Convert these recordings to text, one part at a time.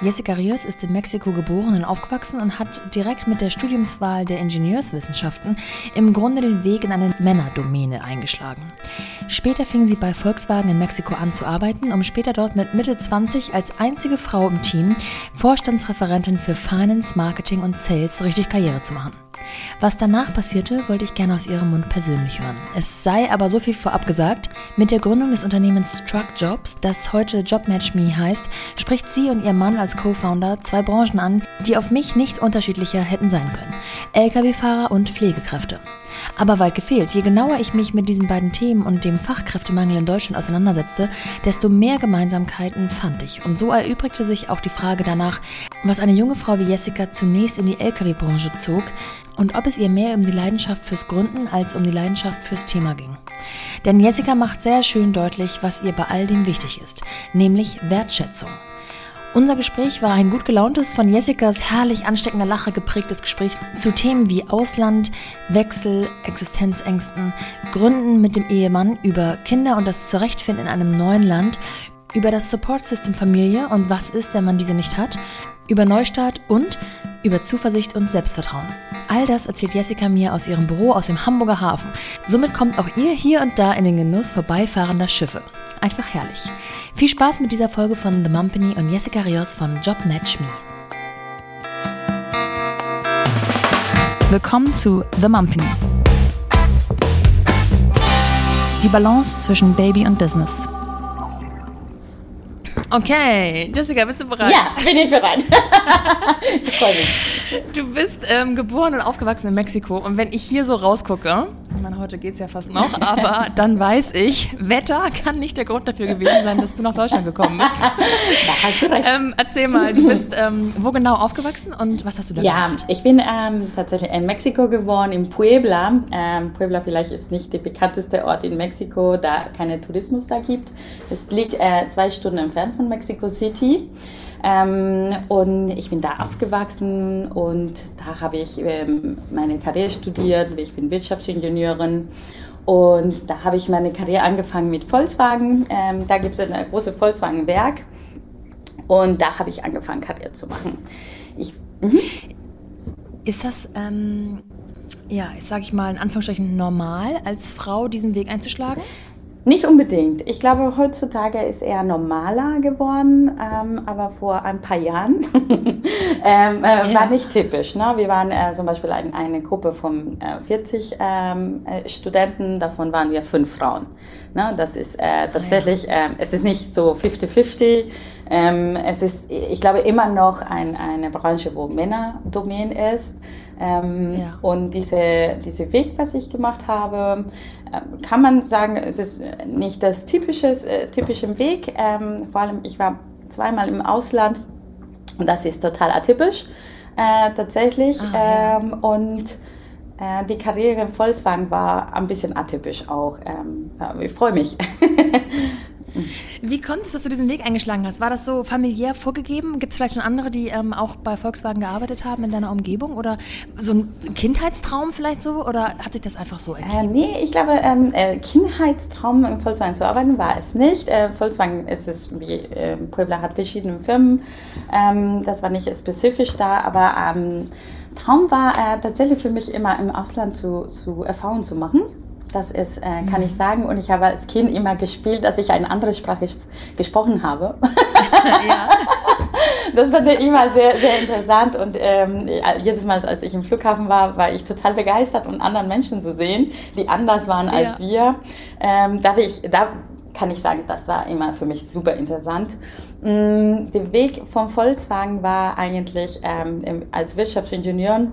Jessica Rios ist in Mexiko geboren und aufgewachsen und hat direkt mit der Studiumswahl der Ingenieurswissenschaften im Grunde den Weg in eine Männerdomäne eingeschlagen. Später fing sie bei Volkswagen in Mexiko an zu arbeiten, um später dort mit Mitte 20 als einzige Frau im Team Vorstandsreferentin für Finance, Marketing und Sales richtig Karriere zu machen. Was danach passierte, wollte ich gerne aus ihrem Mund persönlich hören. Es sei aber so viel vorab gesagt, mit der Gründung des Unternehmens Truck Jobs, das heute JobMatchMe heißt, spricht sie und ihr Mann als Co-Founder zwei Branchen an, die auf mich nicht unterschiedlicher hätten sein können. Lkw-Fahrer und Pflegekräfte. Aber weit gefehlt. Je genauer ich mich mit diesen beiden Themen und dem Fachkräftemangel in Deutschland auseinandersetzte, desto mehr Gemeinsamkeiten fand ich. Und so erübrigte sich auch die Frage danach, was eine junge Frau wie Jessica zunächst in die Lkw-Branche zog und ob es ihr mehr um die Leidenschaft fürs Gründen als um die Leidenschaft fürs Thema ging. Denn Jessica macht sehr schön deutlich, was ihr bei all dem wichtig ist, nämlich Wertschätzung. Unser Gespräch war ein gut gelauntes, von Jessicas herrlich ansteckender Lache geprägtes Gespräch zu Themen wie Ausland, Wechsel, Existenzängsten, Gründen mit dem Ehemann, über Kinder und das Zurechtfinden in einem neuen Land, über das Support System Familie und was ist, wenn man diese nicht hat, über Neustart und über Zuversicht und Selbstvertrauen. All das erzählt Jessica mir aus ihrem Büro aus dem Hamburger Hafen. Somit kommt auch ihr hier und da in den Genuss vorbeifahrender Schiffe. Einfach herrlich. Viel Spaß mit dieser Folge von The Mumpany und Jessica Rios von Job Match Me. Willkommen zu The Mumpany. Die Balance zwischen Baby und Business. Okay, Jessica, bist du bereit? Ja, bin ich bereit. ich freue mich. Du bist ähm, geboren und aufgewachsen in Mexiko und wenn ich hier so rausgucke, ich meine, heute geht es ja fast noch, aber dann weiß ich, Wetter kann nicht der Grund dafür gewesen sein, dass du nach Deutschland gekommen bist. Da hast du recht. Ähm, erzähl mal, du bist ähm, wo genau aufgewachsen und was hast du da ja, gemacht? ich bin ähm, tatsächlich in Mexiko geboren, in Puebla. Ähm, Puebla vielleicht ist nicht der bekannteste Ort in Mexiko, da keine Tourismus da gibt. Es liegt äh, zwei Stunden entfernt von Mexico City. Ähm, und ich bin da aufgewachsen und da habe ich ähm, meine Karriere studiert. Ich bin Wirtschaftsingenieurin und da habe ich meine Karriere angefangen mit Volkswagen. Ähm, da gibt es ein großes Volkswagen-Werk und da habe ich angefangen, Karriere zu machen. Ich, mhm. Ist das, ähm, ja, sage ich mal in Anführungsstrichen normal, als Frau diesen Weg einzuschlagen? Nicht unbedingt. Ich glaube, heutzutage ist eher normaler geworden, ähm, aber vor ein paar Jahren ähm, äh, ja. war nicht typisch. Ne? Wir waren äh, zum Beispiel ein, eine Gruppe von äh, 40 ähm, äh, Studenten, davon waren wir fünf Frauen. Ne? Das ist äh, tatsächlich, ah, ja. Ähm, es ist nicht so 50-50. Ähm, es ist, ich glaube, immer noch ein, eine Branche, wo Männer Domain ist. Ähm, ja. Und diese, diese Weg, was ich gemacht habe, kann man sagen, es ist nicht das typische, äh, typische Weg. Ähm, vor allem, ich war zweimal im Ausland und das ist total atypisch äh, tatsächlich. Ah, ja. ähm, und äh, die Karriere im Volkswagen war ein bisschen atypisch auch. Ähm, ich freue mich. Wie kommt es, dass du diesen Weg eingeschlagen hast? War das so familiär vorgegeben? Gibt es vielleicht schon andere, die ähm, auch bei Volkswagen gearbeitet haben in deiner Umgebung? Oder so ein Kindheitstraum vielleicht so? Oder hat sich das einfach so ergeben? Äh, nee, ich glaube, ähm, äh, Kindheitstraum im Volkswagen zu arbeiten war es nicht. Äh, Volkswagen ist es, wie äh, Puebla hat verschiedene Firmen. Ähm, das war nicht spezifisch da, aber ähm, Traum war äh, tatsächlich für mich immer im Ausland zu, zu Erfahrungen zu machen. Das ist, äh, kann ich sagen. Und ich habe als Kind immer gespielt, dass ich eine andere Sprache gesprochen habe. ja. Das fand ich immer sehr, sehr interessant. Und ähm, jedes Mal, als ich im Flughafen war, war ich total begeistert, um anderen Menschen zu sehen, die anders waren als ja. wir. Ähm, da, ich, da kann ich sagen, das war immer für mich super interessant. Mm, der Weg vom Volkswagen war eigentlich ähm, als Wirtschaftsingenieur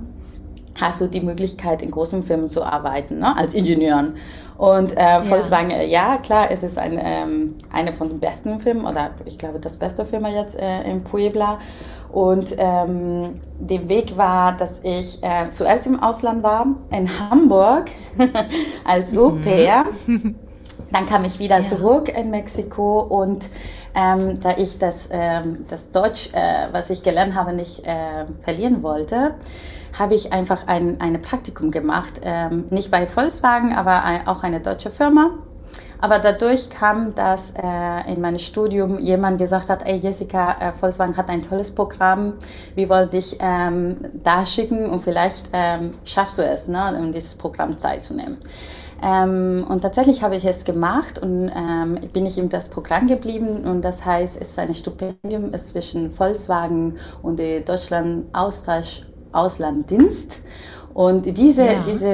hast du die Möglichkeit, in großen Firmen zu arbeiten, ne? als Ingenieuren. Und äh, Volkswagen, ja. Äh, ja, klar, es ist ein, ähm, eine von den besten Firmen, oder ich glaube, das beste Firma jetzt äh, in Puebla. Und ähm, der Weg war, dass ich äh, zuerst im Ausland war, in Hamburg, als. Mhm. Dann kam ich wieder ja. zurück in Mexiko und ähm, da ich das, ähm, das Deutsch, äh, was ich gelernt habe, nicht äh, verlieren wollte, habe ich einfach ein eine Praktikum gemacht. Ähm, nicht bei Volkswagen, aber ein, auch eine deutsche Firma. Aber dadurch kam, dass äh, in meinem Studium jemand gesagt hat, ey Jessica, äh, Volkswagen hat ein tolles Programm, wir wollen dich ähm, da schicken und vielleicht ähm, schaffst du es, ne, um dieses Programm teilzunehmen. Ähm, und tatsächlich habe ich es gemacht und ähm, bin ich in das Programm geblieben. Und das heißt, es ist ein Stipendium ist zwischen Volkswagen und der Deutschland Austausch Auslanddienst. Und diese, ja. diese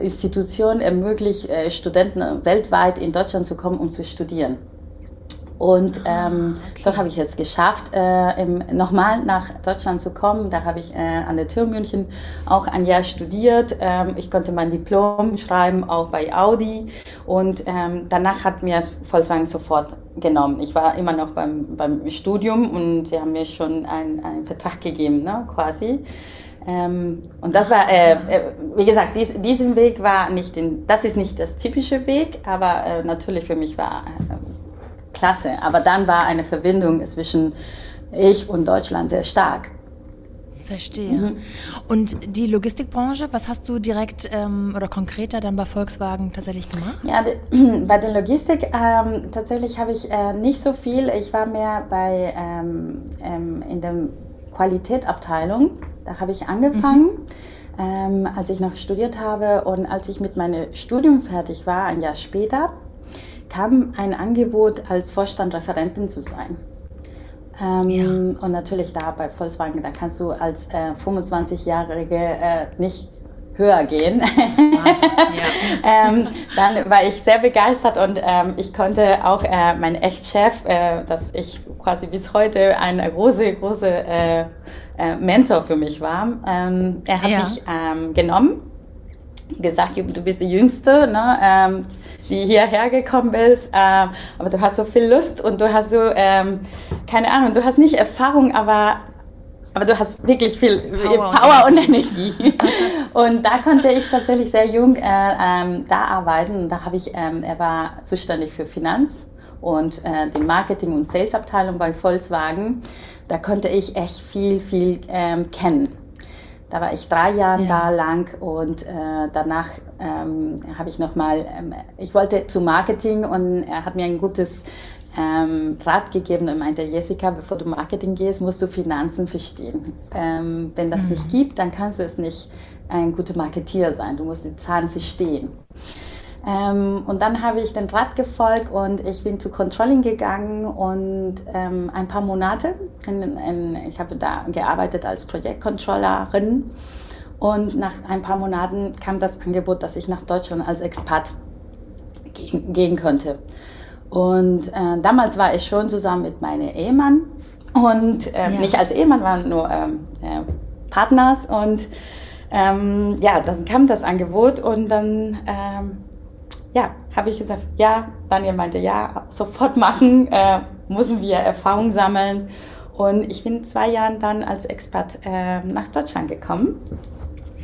Institution ermöglicht äh, Studenten weltweit in Deutschland zu kommen, um zu studieren. Und ah, ähm, okay. so habe ich es geschafft, äh, nochmal nach Deutschland zu kommen. Da habe ich äh, an der TU München auch ein Jahr studiert. Ähm, ich konnte mein Diplom schreiben, auch bei Audi. Und ähm, danach hat mir Volkswagen sofort genommen. Ich war immer noch beim, beim Studium und sie haben mir schon einen, einen Vertrag gegeben, ne, quasi. Ähm, und das war, äh, äh, wie gesagt, dies, diesen Weg war nicht, in, das ist nicht das typische Weg, aber äh, natürlich für mich war äh, klasse. Aber dann war eine Verbindung zwischen ich und Deutschland sehr stark. Verstehe. Mhm. Und die Logistikbranche, was hast du direkt ähm, oder konkreter dann bei Volkswagen tatsächlich gemacht? Ja, bei der Logistik ähm, tatsächlich habe ich äh, nicht so viel. Ich war mehr bei ähm, ähm in der Qualitätabteilung. Da habe ich angefangen. Mhm. Ähm, als ich noch studiert habe und als ich mit meinem Studium fertig war, ein Jahr später, kam ein Angebot, als Vorstandreferentin zu sein. Ähm, ja. Und natürlich da bei Volkswagen, da kannst du als äh, 25-Jährige äh, nicht höher gehen. ja. ähm, dann war ich sehr begeistert und ähm, ich konnte auch äh, mein Ex-Chef, äh, dass ich quasi bis heute eine große, große äh, äh, Mentor für mich war, ähm, er hat ja. mich ähm, genommen, gesagt, du bist die Jüngste, ne? Ähm, die hierher gekommen ist, ähm, aber du hast so viel Lust und du hast so, ähm, keine Ahnung, du hast nicht Erfahrung, aber aber du hast wirklich viel Power, Power und Energie. und da konnte ich tatsächlich sehr jung äh, ähm, da arbeiten. Da habe ich, ähm, er war zuständig für Finanz und äh, die Marketing- und Sales-Abteilung bei Volkswagen. Da konnte ich echt viel, viel ähm, kennen. Da war ich drei Jahre ja. da lang und äh, danach ähm, habe ich nochmal, ähm, ich wollte zu Marketing und er hat mir ein gutes ähm, Rat gegeben und meinte, Jessica, bevor du Marketing gehst, musst du Finanzen verstehen. Ähm, wenn das mhm. nicht gibt, dann kannst du es nicht ein guter Marketier sein. Du musst die Zahlen verstehen. Ähm, und dann habe ich den Rat gefolgt und ich bin zu Controlling gegangen und ähm, ein paar Monate, in, in, ich habe da gearbeitet als Projektcontrollerin und nach ein paar Monaten kam das Angebot, dass ich nach Deutschland als Expat gehen, gehen könnte. Und äh, damals war ich schon zusammen mit meinem Ehemann. Und äh, ja. nicht als Ehemann, waren nur ähm, äh, Partners. Und ähm, ja, dann kam das Angebot und dann ähm, ja, habe ich gesagt, ja, Daniel meinte, ja, sofort machen, äh, müssen wir Erfahrung sammeln. Und ich bin zwei Jahre dann als Expert äh, nach Deutschland gekommen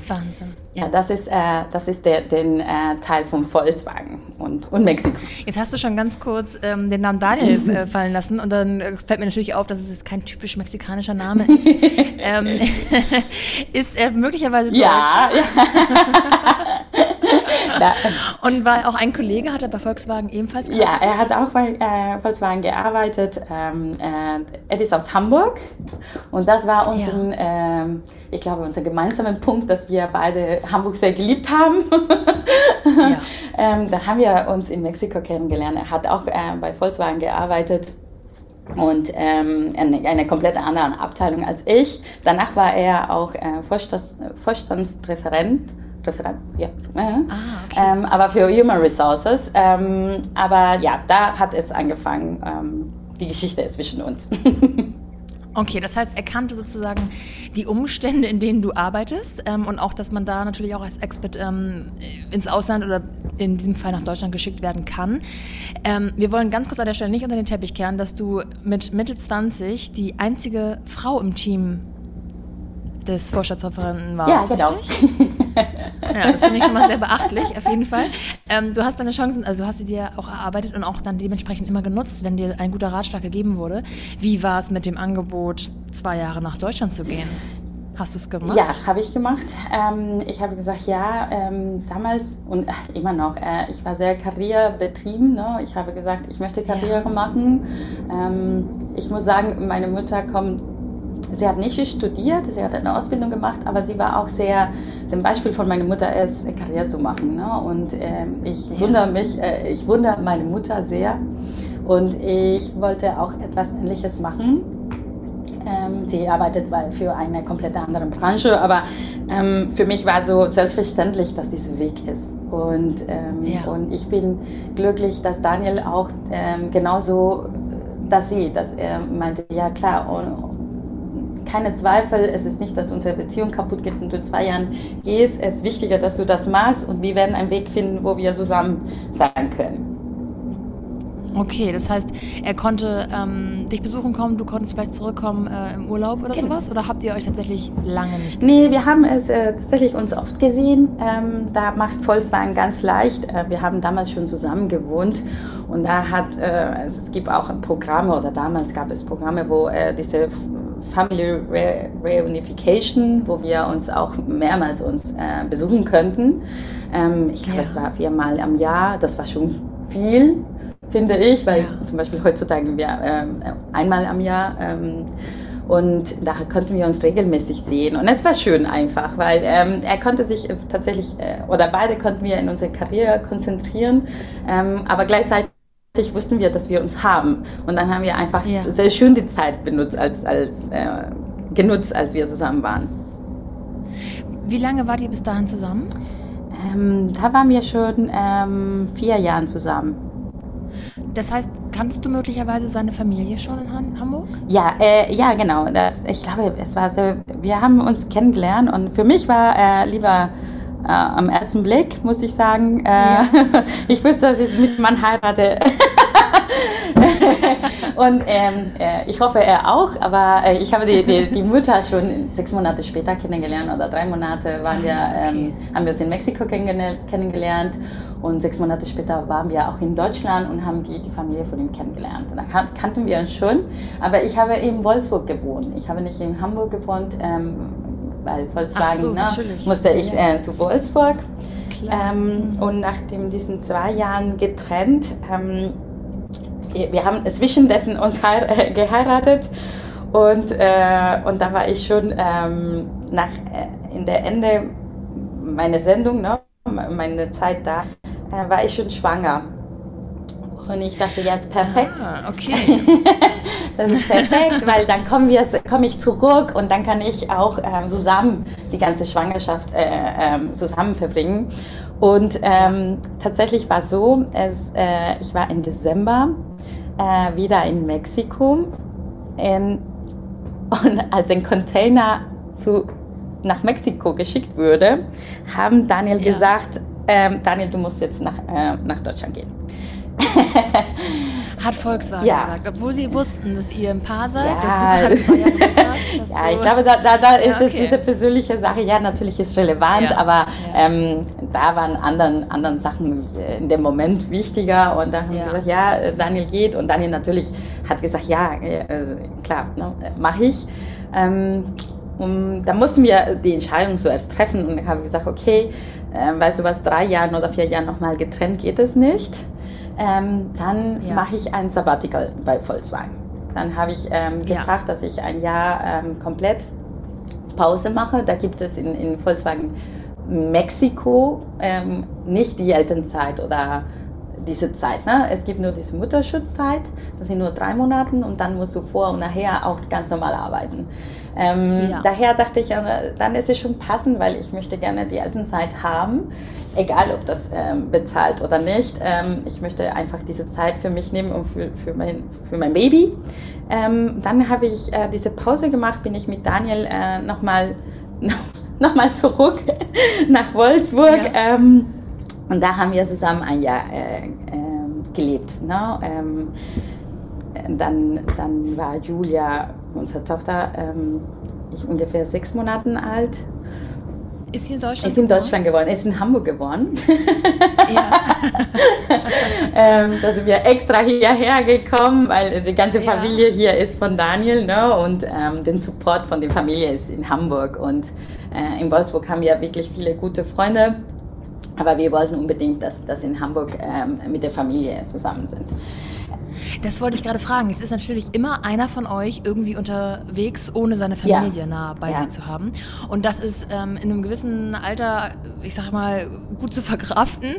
Wahnsinn. Ja, das ist, äh, das ist der den, äh, Teil von Volkswagen und, und Mexiko. Jetzt hast du schon ganz kurz ähm, den Namen Daniel äh, fallen lassen und dann äh, fällt mir natürlich auf, dass es jetzt kein typisch mexikanischer Name ist. ähm, ist er möglicherweise deutsch? Ja. und war auch ein Kollege, hat er bei Volkswagen ebenfalls gearbeitet? Ja, er hat auch bei äh, Volkswagen gearbeitet. Ähm, äh, er ist aus Hamburg und das war unser, ja. ähm, ich glaube, unser gemeinsamer Punkt, dass wir beide Hamburg sehr geliebt haben. ja. ähm, da haben wir uns in Mexiko kennengelernt. Er hat auch äh, bei Volkswagen gearbeitet und ähm, eine, eine komplett andere Abteilung als ich. Danach war er auch äh, Vorstands, Vorstandsreferent Referent, ja. Ah, okay. ähm, aber für Human Resources. Ähm, aber ja, da hat es angefangen. Ähm, die Geschichte ist zwischen uns. Okay, das heißt, er kannte sozusagen die Umstände, in denen du arbeitest ähm, und auch, dass man da natürlich auch als Expert ähm, ins Ausland oder in diesem Fall nach Deutschland geschickt werden kann. Ähm, wir wollen ganz kurz an der Stelle nicht unter den Teppich kehren, dass du mit Mitte 20 die einzige Frau im Team des Vorstandsreferenten warst. Ja, genau. ja, das finde ich schon mal sehr beachtlich, auf jeden Fall. Ähm, du hast deine Chancen, also du hast sie dir auch erarbeitet und auch dann dementsprechend immer genutzt, wenn dir ein guter Ratschlag gegeben wurde. Wie war es mit dem Angebot, zwei Jahre nach Deutschland zu gehen? Hast du es gemacht? Ja, habe ich gemacht. Ähm, ich habe gesagt, ja, ähm, damals und ach, immer noch, äh, ich war sehr karrierebetrieben. Ne? Ich habe gesagt, ich möchte Karriere ja. machen. Ähm, ich muss sagen, meine Mutter kommt sie hat nicht studiert, sie hat eine Ausbildung gemacht, aber sie war auch sehr, dem Beispiel von meiner Mutter ist, eine Karriere zu machen. Ne? Und äh, ich ja. wundere mich, äh, ich wundere meine Mutter sehr. Und ich wollte auch etwas Ähnliches machen. Ähm, sie arbeitet für eine komplett andere Branche, aber ähm, für mich war so selbstverständlich, dass dieser Weg ist. Und, ähm, ja. und ich bin glücklich, dass Daniel auch ähm, genauso das sieht, dass er meinte, ja klar, und, keine Zweifel, es ist nicht, dass unsere Beziehung kaputt geht und du zwei Jahren gehst. Es ist wichtiger, dass du das machst und wir werden einen Weg finden, wo wir zusammen sein können. Okay, das heißt, er konnte ähm, dich besuchen kommen, du konntest vielleicht zurückkommen äh, im Urlaub oder genau. sowas? Oder habt ihr euch tatsächlich lange nicht gesehen? Nee, wir haben es äh, tatsächlich uns oft gesehen. Ähm, da macht Volkswagen ganz leicht. Äh, wir haben damals schon zusammen gewohnt und da hat, äh, es gibt auch Programme oder damals gab es Programme, wo äh, diese Family Re Reunification, wo wir uns auch mehrmals uns äh, besuchen könnten. Ähm, ich glaube, ja. es war viermal am Jahr. Das war schon viel, finde ich, weil ja. zum Beispiel heutzutage wir ähm, einmal am Jahr. Ähm, und da konnten wir uns regelmäßig sehen. Und es war schön einfach, weil ähm, er konnte sich tatsächlich, äh, oder beide konnten wir in unsere Karriere konzentrieren, ähm, aber gleichzeitig wussten wir, dass wir uns haben. Und dann haben wir einfach ja. sehr schön die Zeit benutzt, als, als, äh, genutzt, als wir zusammen waren. Wie lange wart ihr bis dahin zusammen? Ähm, da waren wir schon ähm, vier Jahre zusammen. Das heißt, kannst du möglicherweise seine Familie schon in Hamburg? Ja, äh, ja, genau. Das, ich glaube, es war so, wir haben uns kennengelernt und für mich war er äh, lieber äh, am ersten Blick, muss ich sagen. Äh, ja. ich wusste, dass ich mit Mann heirate. und ähm, äh, ich hoffe, er auch, aber äh, ich habe die, die, die, Mutter schon sechs Monate später kennengelernt oder drei Monate waren wir, ah, ähm, haben wir uns in Mexiko kennengelernt und sechs Monate später waren wir auch in Deutschland und haben die, die Familie von ihm kennengelernt. Da kannten wir uns schon, aber ich habe in Wolfsburg gewohnt. Ich habe nicht in Hamburg gewohnt. Ähm, weil Volkswagen so, ne, musste ich äh, zu Wolfsburg. Ähm. Und nach diesen zwei Jahren getrennt, ähm, wir, haben zwischendessen uns äh, geheiratet und, äh, und da war ich schon ähm, nach, äh, in der Ende meiner Sendung, ne, meine Zeit da, äh, war ich schon schwanger. Und ich dachte, ja, ist perfekt. Ah, okay. das ist perfekt, weil dann komme komm ich zurück und dann kann ich auch ähm, zusammen die ganze Schwangerschaft äh, ähm, zusammen verbringen. Und ähm, tatsächlich war so, es, äh, ich war im Dezember äh, wieder in Mexiko in, und als ein Container zu, nach Mexiko geschickt wurde, haben Daniel ja. gesagt, ähm, Daniel, du musst jetzt nach, äh, nach Deutschland gehen. Hat Volkswagen ja. gesagt, obwohl sie wussten, dass ihr ein Paar seid, ja. dass du gerade hast. ja, ich glaube, da, da, da ist ja, okay. diese persönliche Sache, ja, natürlich ist relevant, aber ähm, da waren anderen, anderen Sachen in dem Moment wichtiger und da haben wir gesagt, ja, Daniel geht und Daniel natürlich hat gesagt, ja, äh, klar, ne, mache ich. Ähm, und da mussten wir die Entscheidung zuerst treffen und ich habe gesagt, okay, äh, weißt du was, drei Jahren oder vier Jahren nochmal getrennt geht es nicht ähm, dann ja. mache ich ein Sabbatical bei Volkswagen. Dann habe ich ähm, gefragt, ja. dass ich ein Jahr ähm, komplett Pause mache. Da gibt es in, in Volkswagen Mexiko ähm, nicht die Elternzeit oder diese Zeit. Ne? Es gibt nur diese Mutterschutzzeit, das sind nur drei Monate und dann musst du vor und nachher auch ganz normal arbeiten. Ähm, ja. Daher dachte ich, dann ist es schon passend, weil ich möchte gerne die Elternzeit haben, egal ob das ähm, bezahlt oder nicht. Ähm, ich möchte einfach diese Zeit für mich nehmen und für, für, mein, für mein Baby. Ähm, dann habe ich äh, diese Pause gemacht, bin ich mit Daniel äh, nochmal noch mal zurück nach Wolfsburg. Ja. Ähm, und da haben wir zusammen ein Jahr äh, äh, gelebt. Ne? Ähm, dann, dann war Julia, unsere Tochter, ähm, ich ungefähr sechs Monate alt. Ist sie in Deutschland? Ist in Deutschland geworden, ist in Hamburg geworden. Ja. ähm, da sind wir extra hierher gekommen, weil die ganze Familie ja. hier ist von Daniel ne? und ähm, den Support von der Familie ist in Hamburg und äh, in Wolfsburg haben wir wirklich viele gute Freunde. Aber wir wollten unbedingt, dass das in Hamburg ähm, mit der Familie zusammen sind. Das wollte ich gerade fragen. Es ist natürlich immer einer von euch irgendwie unterwegs, ohne seine Familie ja. nah bei ja. sich zu haben. Und das ist ähm, in einem gewissen Alter, ich sag mal, gut zu verkraften.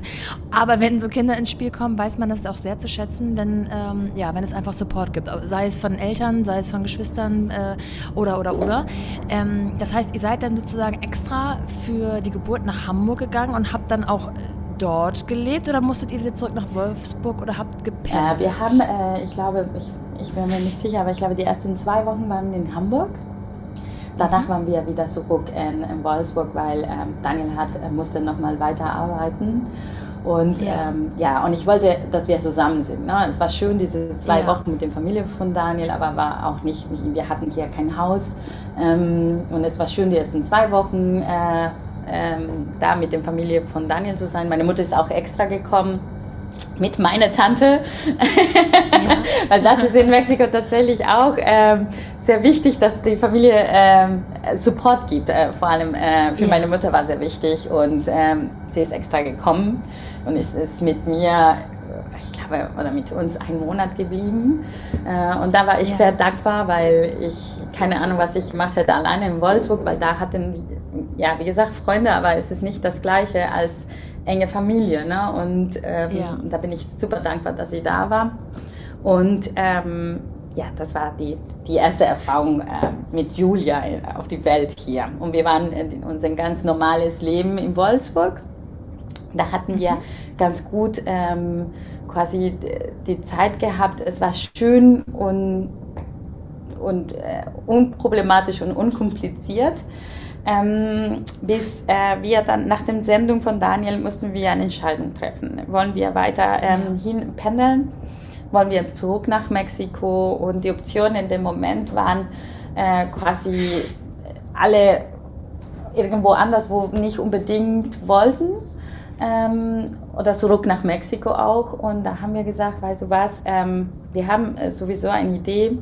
Aber wenn so Kinder ins Spiel kommen, weiß man das auch sehr zu schätzen, wenn, ähm, ja, wenn es einfach Support gibt. Sei es von Eltern, sei es von Geschwistern äh, oder, oder, oder. Ähm, das heißt, ihr seid dann sozusagen extra für die Geburt nach Hamburg gegangen und habt dann auch dort gelebt oder musstet ihr wieder zurück nach Wolfsburg oder habt gepennt? Äh, wir haben, äh, ich glaube, ich, ich bin mir nicht sicher, aber ich glaube, die ersten zwei Wochen waren in Hamburg. Danach mhm. waren wir wieder zurück in, in Wolfsburg, weil ähm, Daniel hat, äh, musste nochmal weiterarbeiten. Und ja. Ähm, ja, und ich wollte, dass wir zusammen sind. Ne? Es war schön, diese zwei ja. Wochen mit der Familie von Daniel, aber war auch nicht, wir hatten hier kein Haus. Ähm, und es war schön, die ersten zwei Wochen äh, ähm, da mit der Familie von Daniel zu sein. Meine Mutter ist auch extra gekommen mit meiner Tante, ja. weil das ist in Mexiko tatsächlich auch ähm, sehr wichtig, dass die Familie ähm, Support gibt. Äh, vor allem äh, für ja. meine Mutter war sehr wichtig und ähm, sie ist extra gekommen und ist, ist mit mir ich glaube, oder mit uns einen Monat geblieben. Äh, und da war ich ja. sehr dankbar, weil ich keine Ahnung, was ich gemacht hätte alleine in Wolfsburg, weil da hatten, ja, wie gesagt, Freunde, aber es ist nicht das Gleiche als enge Familie. Ne? Und ähm, ja. da bin ich super dankbar, dass sie da war. Und ähm, ja, das war die, die erste Erfahrung äh, mit Julia auf die Welt hier. Und wir waren in unser ganz normales Leben in Wolfsburg. Da hatten wir mhm. ganz gut ähm, quasi die Zeit gehabt. Es war schön und und äh, unproblematisch und unkompliziert. Ähm, bis äh, wir dann nach der Sendung von Daniel mussten wir eine Entscheidung treffen. Wollen wir weiter ähm, hin pendeln? Wollen wir zurück nach Mexiko? Und die Optionen in dem Moment waren äh, quasi alle irgendwo anders, wo nicht unbedingt wollten. Ähm, oder zurück nach Mexiko auch. Und da haben wir gesagt, weißt du was, ähm, wir haben äh, sowieso eine Idee,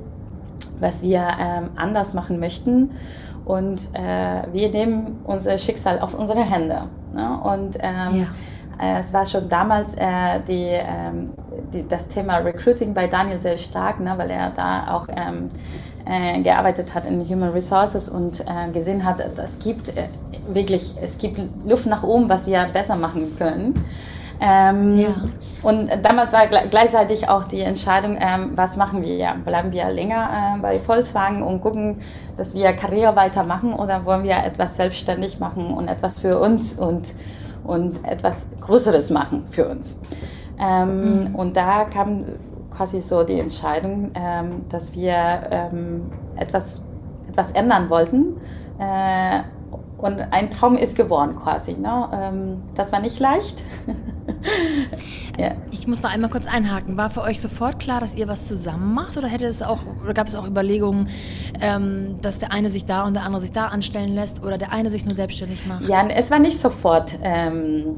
was wir ähm, anders machen möchten. Und äh, wir nehmen unser Schicksal auf unsere Hände. Ne? Und ähm, ja. äh, es war schon damals äh, die, ähm, die, das Thema Recruiting bei Daniel sehr stark, ne? weil er da auch ähm, äh, gearbeitet hat in Human Resources und äh, gesehen hat, es gibt äh, wirklich, es gibt Luft nach oben, was wir besser machen können. Ähm, ja. Und damals war gleichzeitig auch die Entscheidung, ähm, was machen wir? Ja, bleiben wir länger äh, bei Volkswagen und gucken, dass wir Karriere weitermachen oder wollen wir etwas selbstständig machen und etwas für uns und, und etwas Größeres machen für uns? Ähm, mhm. Und da kam quasi so die Entscheidung, ähm, dass wir ähm, etwas, etwas ändern wollten. Äh, und ein Traum ist geworden quasi. Ne? Ähm, das war nicht leicht. ja. Ich muss noch einmal kurz einhaken. War für euch sofort klar, dass ihr was zusammen macht oder hätte es auch oder gab es auch Überlegungen, ähm, dass der eine sich da und der andere sich da anstellen lässt oder der eine sich nur selbstständig macht? Ja, es war nicht sofort, ähm,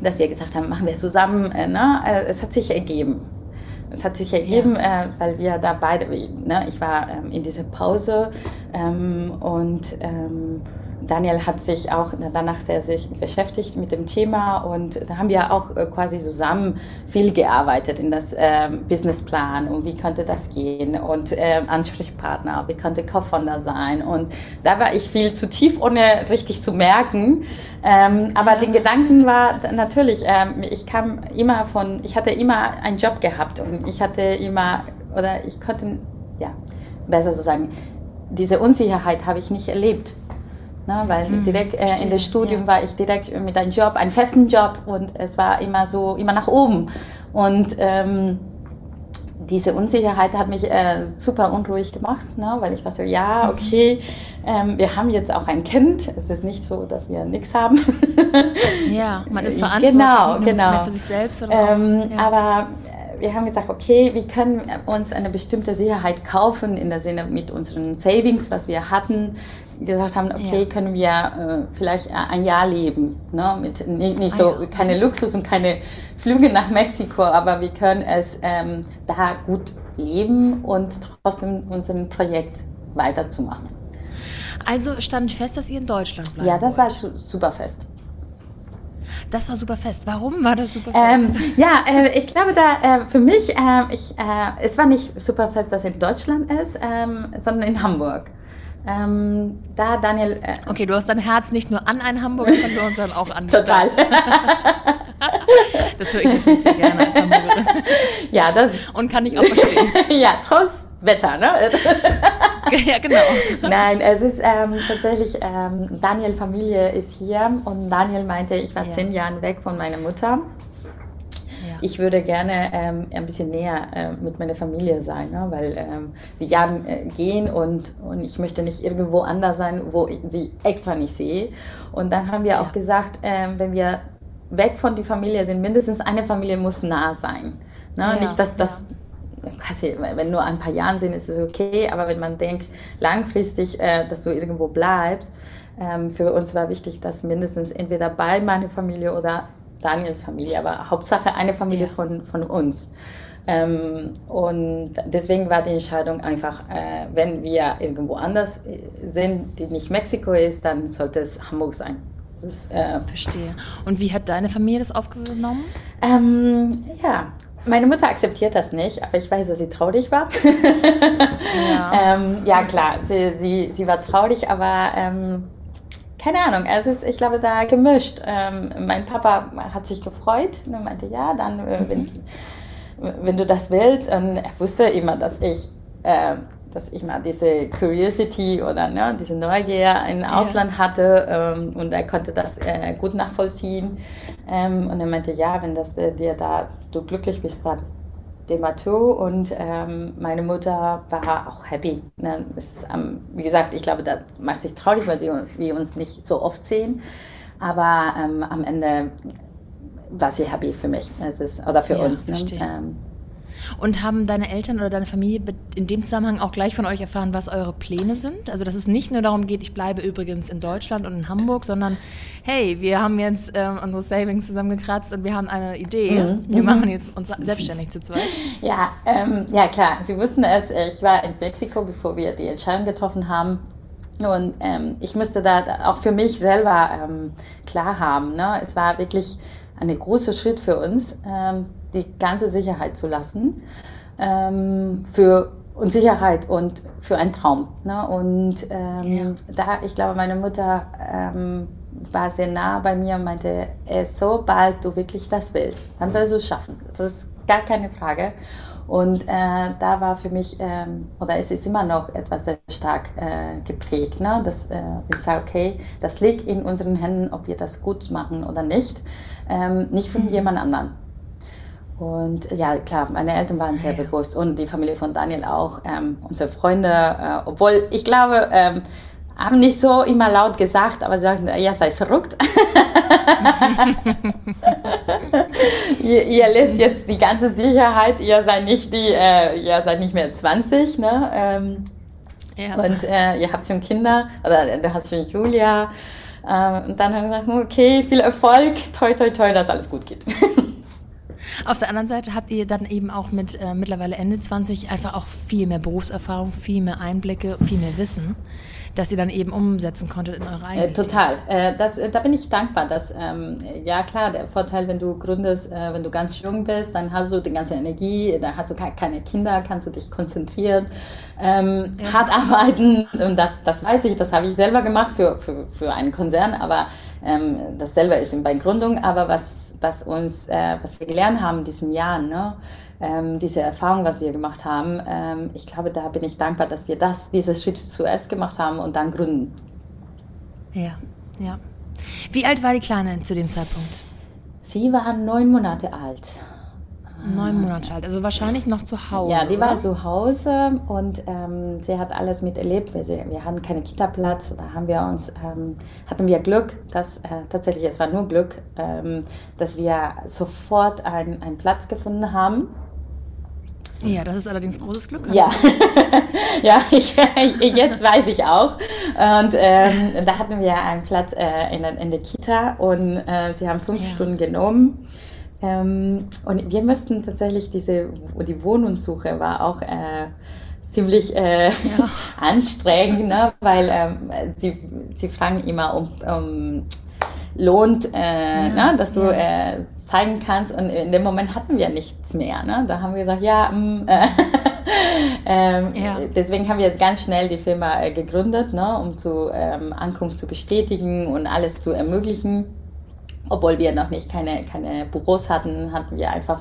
dass wir gesagt haben, machen wir es zusammen. Äh, ne? Äh, es hat sich ergeben. Es hat sich ergeben, ja. äh, weil wir da beide, ne, ich war ähm, in dieser Pause ähm, und ähm, Daniel hat sich auch danach sehr sich beschäftigt mit dem Thema und da haben wir auch äh, quasi zusammen viel gearbeitet in das äh, Businessplan und wie könnte das gehen und äh, Ansprechpartner, wie könnte Co-Founder sein und da war ich viel zu tief, ohne richtig zu merken. Ähm, aber ja. den Gedanken war natürlich, ähm, ich kam immer von, ich hatte immer einen Job gehabt und ich hatte immer, oder ich konnte, ja, besser so sagen, diese Unsicherheit habe ich nicht erlebt. Ne, weil hm, direkt äh, in das Studium ja. war ich direkt mit einem Job, einem festen Job und es war immer so, immer nach oben. Und ähm, diese Unsicherheit hat mich äh, super unruhig gemacht, ne, weil ich dachte, ja, mhm. okay, ähm, wir haben jetzt auch ein Kind. Es ist nicht so, dass wir nichts haben. ja, man ist verantwortlich genau, genau. für sich selbst. Ähm, ja. Aber äh, wir haben gesagt, okay, wir können uns eine bestimmte Sicherheit kaufen, in der Sinne mit unseren Savings, was wir hatten, gesagt haben, okay, ja. können wir äh, vielleicht ein Jahr leben, ne? mit nicht, nicht so ah, ja. keine Luxus und keine Flüge nach Mexiko, aber wir können es ähm, da gut leben und trotzdem unser Projekt weiterzumachen. Also stand fest, dass ihr in Deutschland bleibt. Ja, das wollt. war super fest. Das war super fest. Warum war das super fest? Ähm, ja, äh, ich glaube, da äh, für mich, äh, ich, äh, es war nicht super fest, dass es in Deutschland ist, ähm, sondern in Hamburg. Ähm, da Daniel. Äh, okay, du hast dein Herz nicht nur an einen Hamburger verloren, sondern auch an Total. das höre ich natürlich sehr gerne als Hamburgerin. Ja, das. Und kann ich auch verstehen. ja, trotz Wetter, ne? ja, genau. Nein, es ist ähm, tatsächlich, ähm, Daniel Familie ist hier und Daniel meinte, ich war ja. zehn Jahre weg von meiner Mutter. Ja. Ich würde gerne ähm, ein bisschen näher äh, mit meiner Familie sein, ne? weil ähm, die Jahre äh, gehen und, und ich möchte nicht irgendwo anders sein, wo ich sie extra nicht sehe. Und dann haben wir ja. auch gesagt, äh, wenn wir weg von der Familie sind, mindestens eine Familie muss nah sein. Ne? Ja, nicht, dass das wenn nur ein paar Jahren sind, ist es okay, aber wenn man denkt, langfristig, äh, dass du irgendwo bleibst, ähm, für uns war wichtig, dass mindestens entweder bei meiner Familie oder Daniels Familie, aber Hauptsache eine Familie ja. von, von uns. Ähm, und deswegen war die Entscheidung einfach, äh, wenn wir irgendwo anders äh, sind, die nicht Mexiko ist, dann sollte es Hamburg sein. Ist, äh, Verstehe. Und wie hat deine Familie das aufgenommen? Ähm, ja, meine Mutter akzeptiert das nicht, aber ich weiß, dass sie traurig war. Ja, ähm, ja klar, sie, sie, sie war traurig, aber ähm, keine Ahnung, es ist, ich glaube, da gemischt. Ähm, mein Papa hat sich gefreut und meinte, ja, dann, äh, wenn, mhm. wenn du das willst. Und er wusste immer, dass ich, äh, dass ich mal diese Curiosity oder ne, diese Neugier im Ausland ja. hatte ähm, und er konnte das äh, gut nachvollziehen. Ähm, und er meinte, ja, wenn das äh, dir da du glücklich bist, dann Demato und ähm, meine Mutter war auch happy. Ne? Ist, ähm, wie gesagt, ich glaube, da macht sich traurig, weil sie, wir uns nicht so oft sehen. Aber ähm, am Ende war sie happy für mich. Es ist, oder für ja, uns. Ne? Und haben deine Eltern oder deine Familie in dem Zusammenhang auch gleich von euch erfahren, was eure Pläne sind? Also, dass es nicht nur darum geht, ich bleibe übrigens in Deutschland und in Hamburg, sondern hey, wir haben jetzt ähm, unsere Savings zusammengekratzt und wir haben eine Idee. Mhm. Wir machen jetzt uns selbstständig zu zweit. Ja, ähm, ja klar. Sie wussten es. Ich war in Mexiko, bevor wir die Entscheidung getroffen haben. Und ähm, ich müsste da auch für mich selber ähm, klar haben. Ne? Es war wirklich ein großer Schritt für uns. Ähm, die ganze Sicherheit zu lassen ähm, für Unsicherheit und für einen Traum. Ne? Und ähm, ja. da, ich glaube, meine Mutter ähm, war sehr nah bei mir und meinte, sobald du wirklich das willst, dann wirst du es schaffen. Das ist gar keine Frage. Und äh, da war für mich, ähm, oder es ist immer noch etwas sehr stark äh, geprägt, ne? dass äh, ich sage, okay, das liegt in unseren Händen, ob wir das gut machen oder nicht, ähm, nicht von mhm. jemand anderem. Und ja, klar, meine Eltern waren sehr ja. bewusst und die Familie von Daniel auch, ähm, unsere Freunde, äh, obwohl ich glaube, ähm, haben nicht so immer laut gesagt, aber sie sagten, ja, seid verrückt. ihr, ihr lässt jetzt die ganze Sicherheit, ihr seid nicht die, äh, ihr seid nicht mehr 20, ne? Ähm, ja. Und äh, ihr habt schon Kinder, oder du hast schon Julia. Äh, und dann haben wir gesagt, okay, viel Erfolg, toi, toi, toi, dass alles gut geht. Auf der anderen Seite habt ihr dann eben auch mit äh, mittlerweile Ende 20 einfach auch viel mehr Berufserfahrung, viel mehr Einblicke, viel mehr Wissen, dass ihr dann eben umsetzen konntet in eure eigene äh, Total. Äh, das, äh, da bin ich dankbar. Dass, ähm, ja klar, der Vorteil, wenn du gründest, äh, wenn du ganz jung bist, dann hast du die ganze Energie, dann hast du keine Kinder, kannst du dich konzentrieren, ähm, ja. hart arbeiten. Und das, das weiß ich, das habe ich selber gemacht für, für, für einen Konzern, aber ähm, das selber ist bei Gründung. Aber was was uns, äh, was wir gelernt haben in diesen Jahren, ne? Ähm, diese Erfahrung, was wir gemacht haben, ähm, ich glaube, da bin ich dankbar, dass wir das, diese Schritt zuerst gemacht haben und dann gründen. Ja, ja. Wie alt war die Kleine zu dem Zeitpunkt? Sie war neun Monate alt. Neun Monate alt, also wahrscheinlich noch zu Hause. Ja, die oder? war zu Hause und ähm, sie hat alles miterlebt. Wir, wir hatten keinen Kita-Platz, da haben wir uns, ähm, hatten wir Glück, dass äh, tatsächlich, es war nur Glück, ähm, dass wir sofort einen Platz gefunden haben. ja, das ist allerdings großes Glück. Ja, ja ich, jetzt weiß ich auch. Und ähm, da hatten wir einen Platz äh, in, der, in, der Kita und äh, sie haben fünf ja. Stunden genommen. Ähm, und wir müssten tatsächlich diese, die Wohnungssuche war auch äh, ziemlich äh, ja. anstrengend, ne? weil ähm, sie, sie fragen immer um, um lohnt, äh, ja. ne? dass du äh, zeigen kannst. Und in dem Moment hatten wir nichts mehr. Ne? Da haben wir gesagt, ja, mh, mm, äh, ähm, ja. deswegen haben wir ganz schnell die Firma äh, gegründet, ne? um zu ähm, Ankunft zu bestätigen und alles zu ermöglichen. Obwohl wir noch nicht keine, keine Büros hatten, hatten wir einfach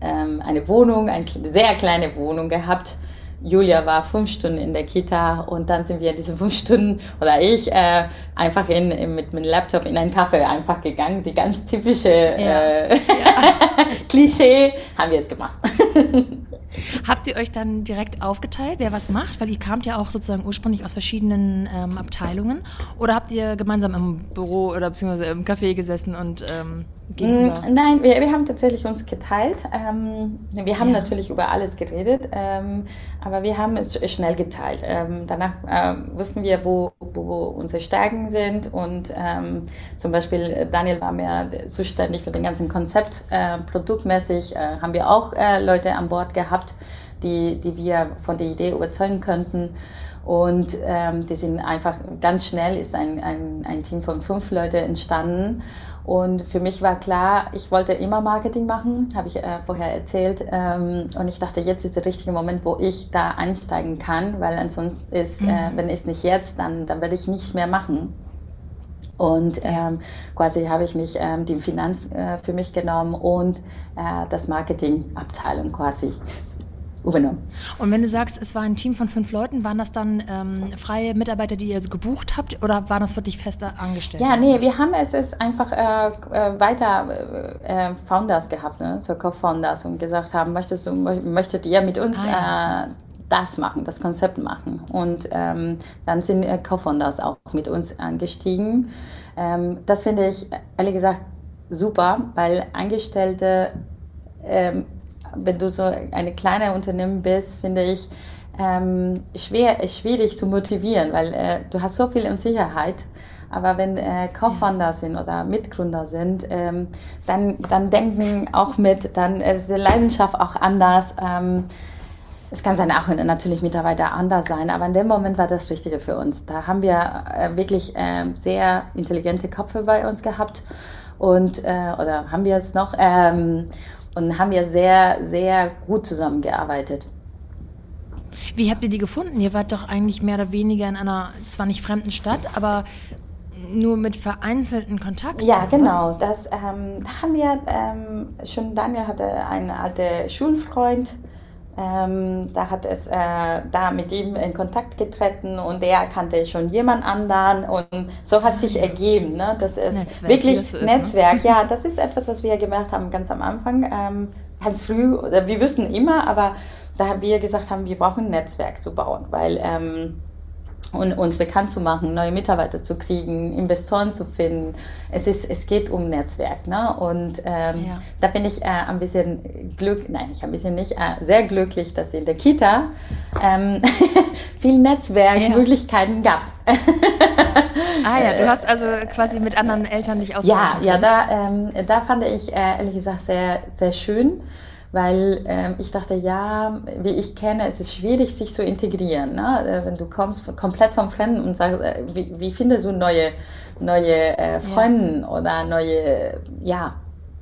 ähm, eine Wohnung, eine sehr kleine Wohnung gehabt Julia war fünf Stunden in der Kita und dann sind wir diese fünf Stunden oder ich äh, einfach in, in, mit dem Laptop in einen Kaffee einfach gegangen. Die ganz typische ja. Äh, ja. Klischee haben wir es gemacht. Habt ihr euch dann direkt aufgeteilt, wer was macht? Weil ihr kamt ja auch sozusagen ursprünglich aus verschiedenen ähm, Abteilungen. Oder habt ihr gemeinsam im Büro oder beziehungsweise im Café gesessen und ähm, gegenüber? Mm, nein, wir, wir haben tatsächlich uns geteilt. Ähm, wir haben ja. natürlich über alles geredet, ähm, aber wir haben es schnell geteilt. Ähm, danach äh, wussten wir, wo, wo unsere Stärken sind und ähm, zum Beispiel Daniel war mehr zuständig für den ganzen Konzept. Äh, produktmäßig äh, haben wir auch äh, Leute an Bord gehabt, die, die wir von der Idee überzeugen könnten. Und ähm, die sind einfach ganz schnell, ist ein, ein, ein Team von fünf Leuten entstanden. Und für mich war klar, ich wollte immer Marketing machen, habe ich äh, vorher erzählt. Ähm, und ich dachte, jetzt ist der richtige Moment, wo ich da einsteigen kann, weil ansonsten ist, äh, mhm. äh, wenn es nicht jetzt, dann, dann werde ich nicht mehr machen. Und ähm, quasi habe ich mich ähm, die Finanz äh, für mich genommen und äh, das Marketingabteilung quasi übernommen. Und wenn du sagst, es war ein Team von fünf Leuten, waren das dann ähm, freie Mitarbeiter, die ihr gebucht habt oder waren das wirklich feste Angestellte? Ja, nee, wir haben es ist einfach äh, äh, weiter äh, Founders gehabt, ne? so Co-Founders und gesagt haben, möchtest du, möchtet ihr mit uns ah, ja. Äh, das machen, das Konzept machen. Und ähm, dann sind äh, Co-Founders auch mit uns angestiegen. Ähm, das finde ich ehrlich gesagt super, weil Angestellte ähm, wenn du so eine kleine Unternehmen bist, finde ich, ähm, schwer, schwierig zu motivieren, weil äh, du hast so viel Unsicherheit. Aber wenn äh, Co-Founder sind oder Mitgründer sind, ähm, dann, dann denken auch mit, dann ist die Leidenschaft auch anders. Ähm, es kann sein, auch natürlich Mitarbeiter anders sein, aber in dem Moment war das Richtige für uns. Da haben wir äh, wirklich äh, sehr intelligente Köpfe bei uns gehabt und äh, oder haben wir es noch ähm, und haben ja sehr, sehr gut zusammengearbeitet. Wie habt ihr die gefunden? Ihr wart doch eigentlich mehr oder weniger in einer zwar nicht fremden Stadt, aber nur mit vereinzelten Kontakten. Ja, genau. Das ähm, haben wir ähm, schon. Daniel hatte einen alten Schulfreund, ähm, da hat es äh, da mit ihm in Kontakt getreten und er kannte schon jemand anderen und so hat sich ergeben. Ne? Das ist Netzwerk, wirklich das ist, ne? Netzwerk. Ne? Ja, das ist etwas, was wir gemerkt haben ganz am Anfang, ähm, ganz früh. Wir wüssten immer, aber da wir gesagt haben, wir brauchen ein Netzwerk zu bauen, weil ähm, und uns bekannt zu machen, neue Mitarbeiter zu kriegen, Investoren zu finden. Es, ist, es geht um Netzwerk. Ne? Und ähm, ja. da bin ich äh, ein bisschen glücklich, nein, ich ein bisschen nicht, äh, sehr glücklich, dass in der Kita ähm, viel Netzwerkmöglichkeiten ja. gab. ah ja, du hast also quasi mit anderen Eltern dich ausgetauscht. Ja, ja, da, ähm, da fand ich äh, ehrlich gesagt sehr, sehr schön weil ähm, ich dachte, ja, wie ich kenne, es ist schwierig, sich zu integrieren. Ne? Äh, wenn du kommst komplett vom Fremden und sagst, äh, wie, wie findest du neue, neue äh, Freunde ja. oder neue, ja,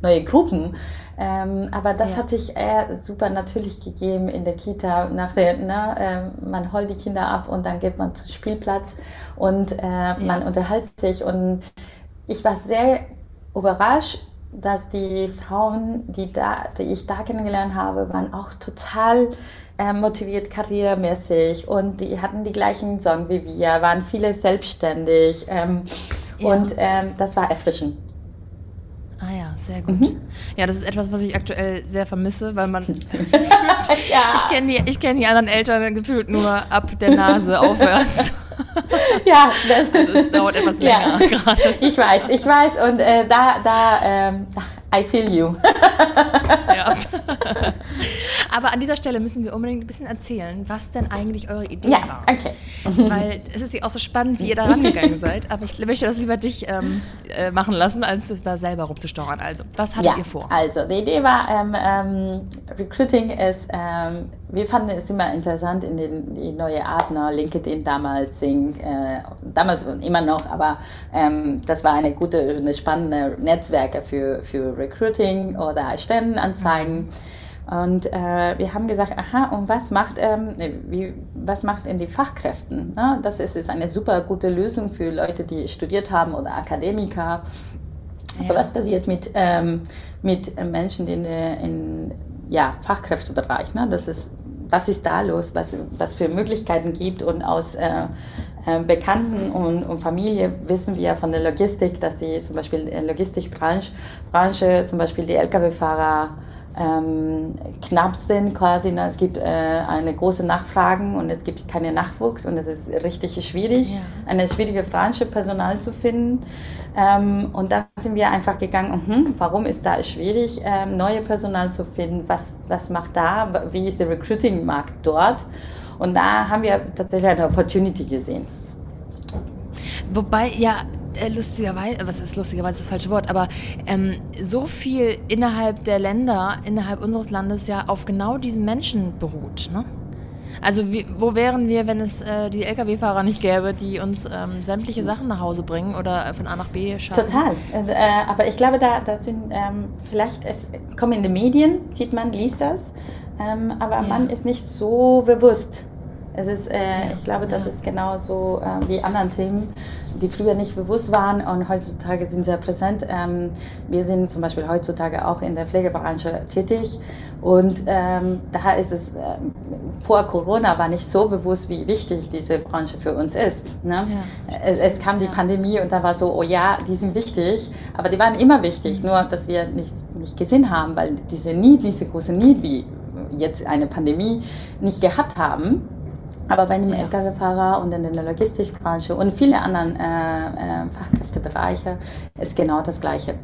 neue Gruppen? Ähm, aber das ja. hat sich eher super natürlich gegeben in der Kita. Nach der, ne, äh, man holt die Kinder ab und dann geht man zum Spielplatz und äh, ja. man unterhält sich. Und ich war sehr überrascht, dass die Frauen, die, da, die ich da kennengelernt habe, waren auch total äh, motiviert karrieremäßig und die hatten die gleichen Sorgen wie wir, waren viele selbstständig ähm, ja. und ähm, das war erfrischend. Ah ja, sehr gut. Mhm. Ja, das ist etwas, was ich aktuell sehr vermisse, weil man ja. ich kenne die, kenn die anderen Eltern gefühlt nur ab der Nase aufwärts. ja, das, also es dauert etwas länger ja. gerade. Ich weiß, ich weiß und äh, da, da, ähm, I feel you. ja. Aber an dieser Stelle müssen wir unbedingt ein bisschen erzählen, was denn eigentlich eure Idee ja, war. okay. Weil es ist ja auch so spannend, wie ihr da rangegangen seid. Aber ich möchte das lieber dich ähm, äh, machen lassen, als da selber rumzusteuern. Also, was hattet ja, ihr vor? Also, die Idee war, ähm, ähm, Recruiting ist, ähm, wir fanden es immer interessant in den, die neue Art, ne, LinkedIn damals, Sing, äh, damals und immer noch, aber ähm, das war eine gute, eine spannende Netzwerke für, für Recruiting oder Stellenanzeigen. Mhm. Und äh, wir haben gesagt, aha, und was macht, ähm, wie, was macht in die Fachkräften? Ne? Das ist, ist eine super gute Lösung für Leute, die studiert haben oder Akademiker. Ja. Was passiert mit, ähm, mit Menschen in, in ja, Fachkräftebereich? Ne? Das ist, was ist da los? Was, was für Möglichkeiten gibt? Und aus äh, äh, Bekannten und, und, Familie wissen wir von der Logistik, dass die zum Beispiel in der Logistikbranche, Branche, zum Beispiel die Lkw-Fahrer, ähm, knapp sind quasi. Ne? Es gibt äh, eine große Nachfragen und es gibt keine Nachwuchs und es ist richtig schwierig, ja. eine schwierige Branche Personal zu finden. Ähm, und da sind wir einfach gegangen, mh, warum ist da schwierig, ähm, neue Personal zu finden? Was, was macht da? Wie ist der Recruiting-Markt dort? Und da haben wir tatsächlich eine Opportunity gesehen. Wobei, ja, äh, lustigerweise, was ist lustigerweise das falsche Wort, aber ähm, so viel innerhalb der Länder, innerhalb unseres Landes ja auf genau diesen Menschen beruht. Ne? Also wie, wo wären wir, wenn es äh, die Lkw-Fahrer nicht gäbe, die uns ähm, sämtliche Sachen nach Hause bringen oder von A nach B schaffen? Total. Äh, aber ich glaube, da, da sind ähm, vielleicht, es kommen in die Medien, sieht man, liest das, ähm, aber ja. man ist nicht so bewusst. Es ist, äh, ich glaube, das ist genauso äh, wie anderen Themen die früher nicht bewusst waren und heutzutage sind sehr präsent. Ähm, wir sind zum Beispiel heutzutage auch in der Pflegebranche tätig und ähm, da ist es äh, vor Corona war nicht so bewusst, wie wichtig diese Branche für uns ist. Ne? Ja, es, es, kam die ja. Pandemie und da war so, oh ja, die sind wichtig, aber die waren immer wichtig, nur dass wir nicht, nicht gesehen haben, weil diese Need, diese große Need wie jetzt eine Pandemie nicht gehabt haben. Aber bei einem ja. Lkw-Fahrer und in der Logistikbranche und viele anderen äh, äh, Fachkräftebereiche ist genau das Gleiche.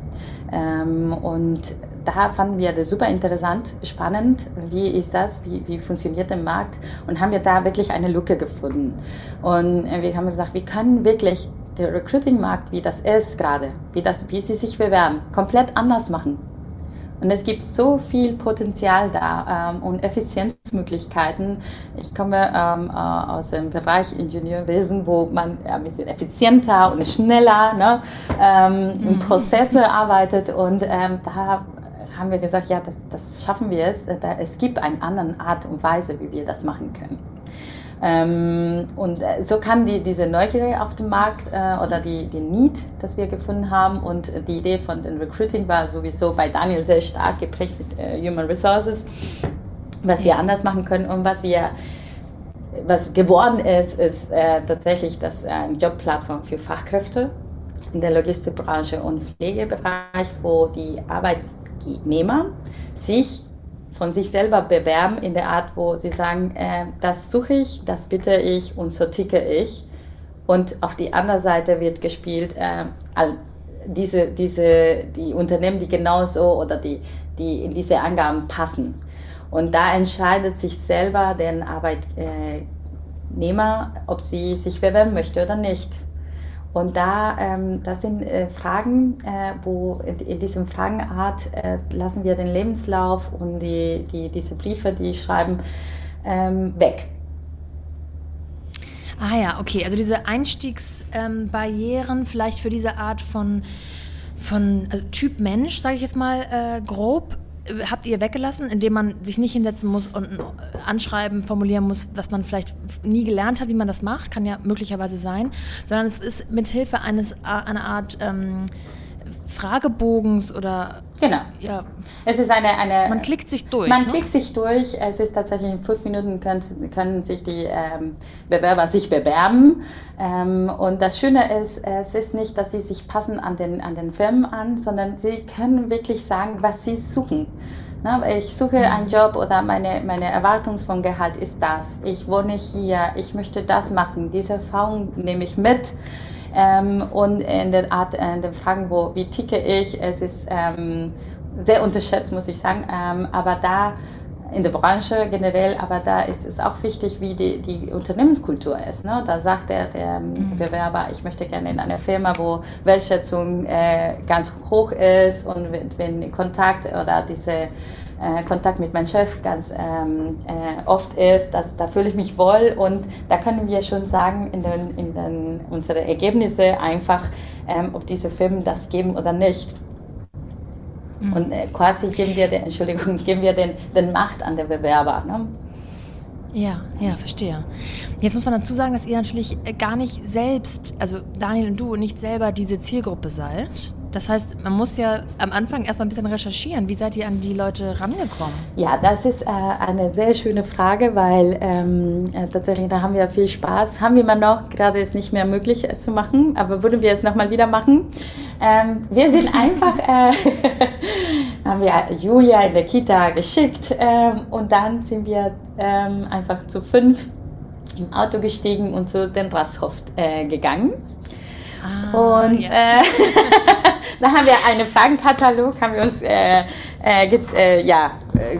Ähm, und da fanden wir das super interessant, spannend. Wie ist das? Wie, wie funktioniert der Markt? Und haben wir da wirklich eine Lücke gefunden. Und äh, wir haben gesagt, wir können wirklich der Recruiting-Markt, wie das ist gerade, wie, das, wie sie sich bewerben, komplett anders machen. Und es gibt so viel Potenzial da ähm, und Effizienzmöglichkeiten. Ich komme ähm, äh, aus dem Bereich Ingenieurwesen, wo man ein bisschen effizienter und schneller ne, ähm, in mhm. Prozesse arbeitet. Und ähm, da haben wir gesagt, ja, das, das schaffen wir es. Es gibt eine andere Art und Weise, wie wir das machen können. Ähm, und äh, so kam die, diese Neugier auf den Markt äh, oder die, die Need, das wir gefunden haben. Und die Idee von dem Recruiting war sowieso bei Daniel sehr stark geprägt mit äh, Human Resources, was wir anders machen können und was wir was geworden ist, ist äh, tatsächlich das äh, eine Jobplattform für Fachkräfte in der Logistikbranche und Pflegebereich, wo die Arbeitnehmer sich von sich selber bewerben in der Art, wo sie sagen, äh, das suche ich, das bitte ich und so ticke ich. Und auf die andere Seite wird gespielt, äh, diese, diese, die Unternehmen, die genauso oder die, die in diese Angaben passen. Und da entscheidet sich selber der Arbeitnehmer, ob sie sich bewerben möchte oder nicht. Und da, ähm, das sind äh, Fragen, äh, wo in, in diesem Fragenart äh, lassen wir den Lebenslauf und die, die, diese Briefe, die schreiben, ähm, weg. Ah ja, okay. Also diese Einstiegsbarrieren ähm, vielleicht für diese Art von, von also Typ Mensch, sage ich jetzt mal äh, grob, habt ihr weggelassen, indem man sich nicht hinsetzen muss und ein Anschreiben formulieren muss, was man vielleicht nie gelernt hat, wie man das macht, kann ja möglicherweise sein, sondern es ist mit Hilfe eines einer Art ähm, Fragebogens oder genau. Ja. Es ist eine, eine man klickt sich durch. Man ne? klickt sich durch. Es ist tatsächlich in fünf Minuten können, können sich die ähm, Bewerber sich bewerben. Ähm, und das Schöne ist, es ist nicht, dass sie sich passen an den an den Firmen an, sondern sie können wirklich sagen, was sie suchen. Ich suche mhm. einen Job oder meine, meine Erwartung vom Gehalt ist das. Ich wohne hier, ich möchte das machen. Diese Erfahrung nehme ich mit. Ähm, und in der Art, äh, in den Fragen, wo, wie ticke ich, es ist ähm, sehr unterschätzt, muss ich sagen. Ähm, aber da in der Branche generell, aber da ist es auch wichtig, wie die, die Unternehmenskultur ist. Ne? Da sagt der, der mhm. Bewerber, ich möchte gerne in einer Firma, wo Wertschätzung äh, ganz hoch ist und wenn Kontakt oder diese äh, Kontakt mit meinem Chef ganz ähm, äh, oft ist, dass, da fühle ich mich wohl und da können wir schon sagen in, den, in den, unsere Ergebnisse einfach, ähm, ob diese Firmen das geben oder nicht. Mhm. Und äh, quasi geben wir den, Entschuldigung, geben wir den, den Macht an den Bewerber. Ne? Ja, ja, verstehe. Jetzt muss man dazu sagen, dass ihr natürlich gar nicht selbst, also Daniel und du, nicht selber diese Zielgruppe seid. Das heißt, man muss ja am Anfang erstmal ein bisschen recherchieren. Wie seid ihr an die Leute rangekommen? Ja, das ist äh, eine sehr schöne Frage, weil ähm, äh, tatsächlich da haben wir viel Spaß. Haben wir immer noch, gerade ist nicht mehr möglich, es zu machen, aber würden wir es nochmal wieder machen. Ähm, wir sind einfach, äh, haben wir Julia in der Kita geschickt ähm, und dann sind wir ähm, einfach zu fünf im Auto gestiegen und zu den Rasshof äh, gegangen. Ah, und ja. äh, da haben wir einen Fragenkatalog, haben wir uns äh, äh, get, äh, ja,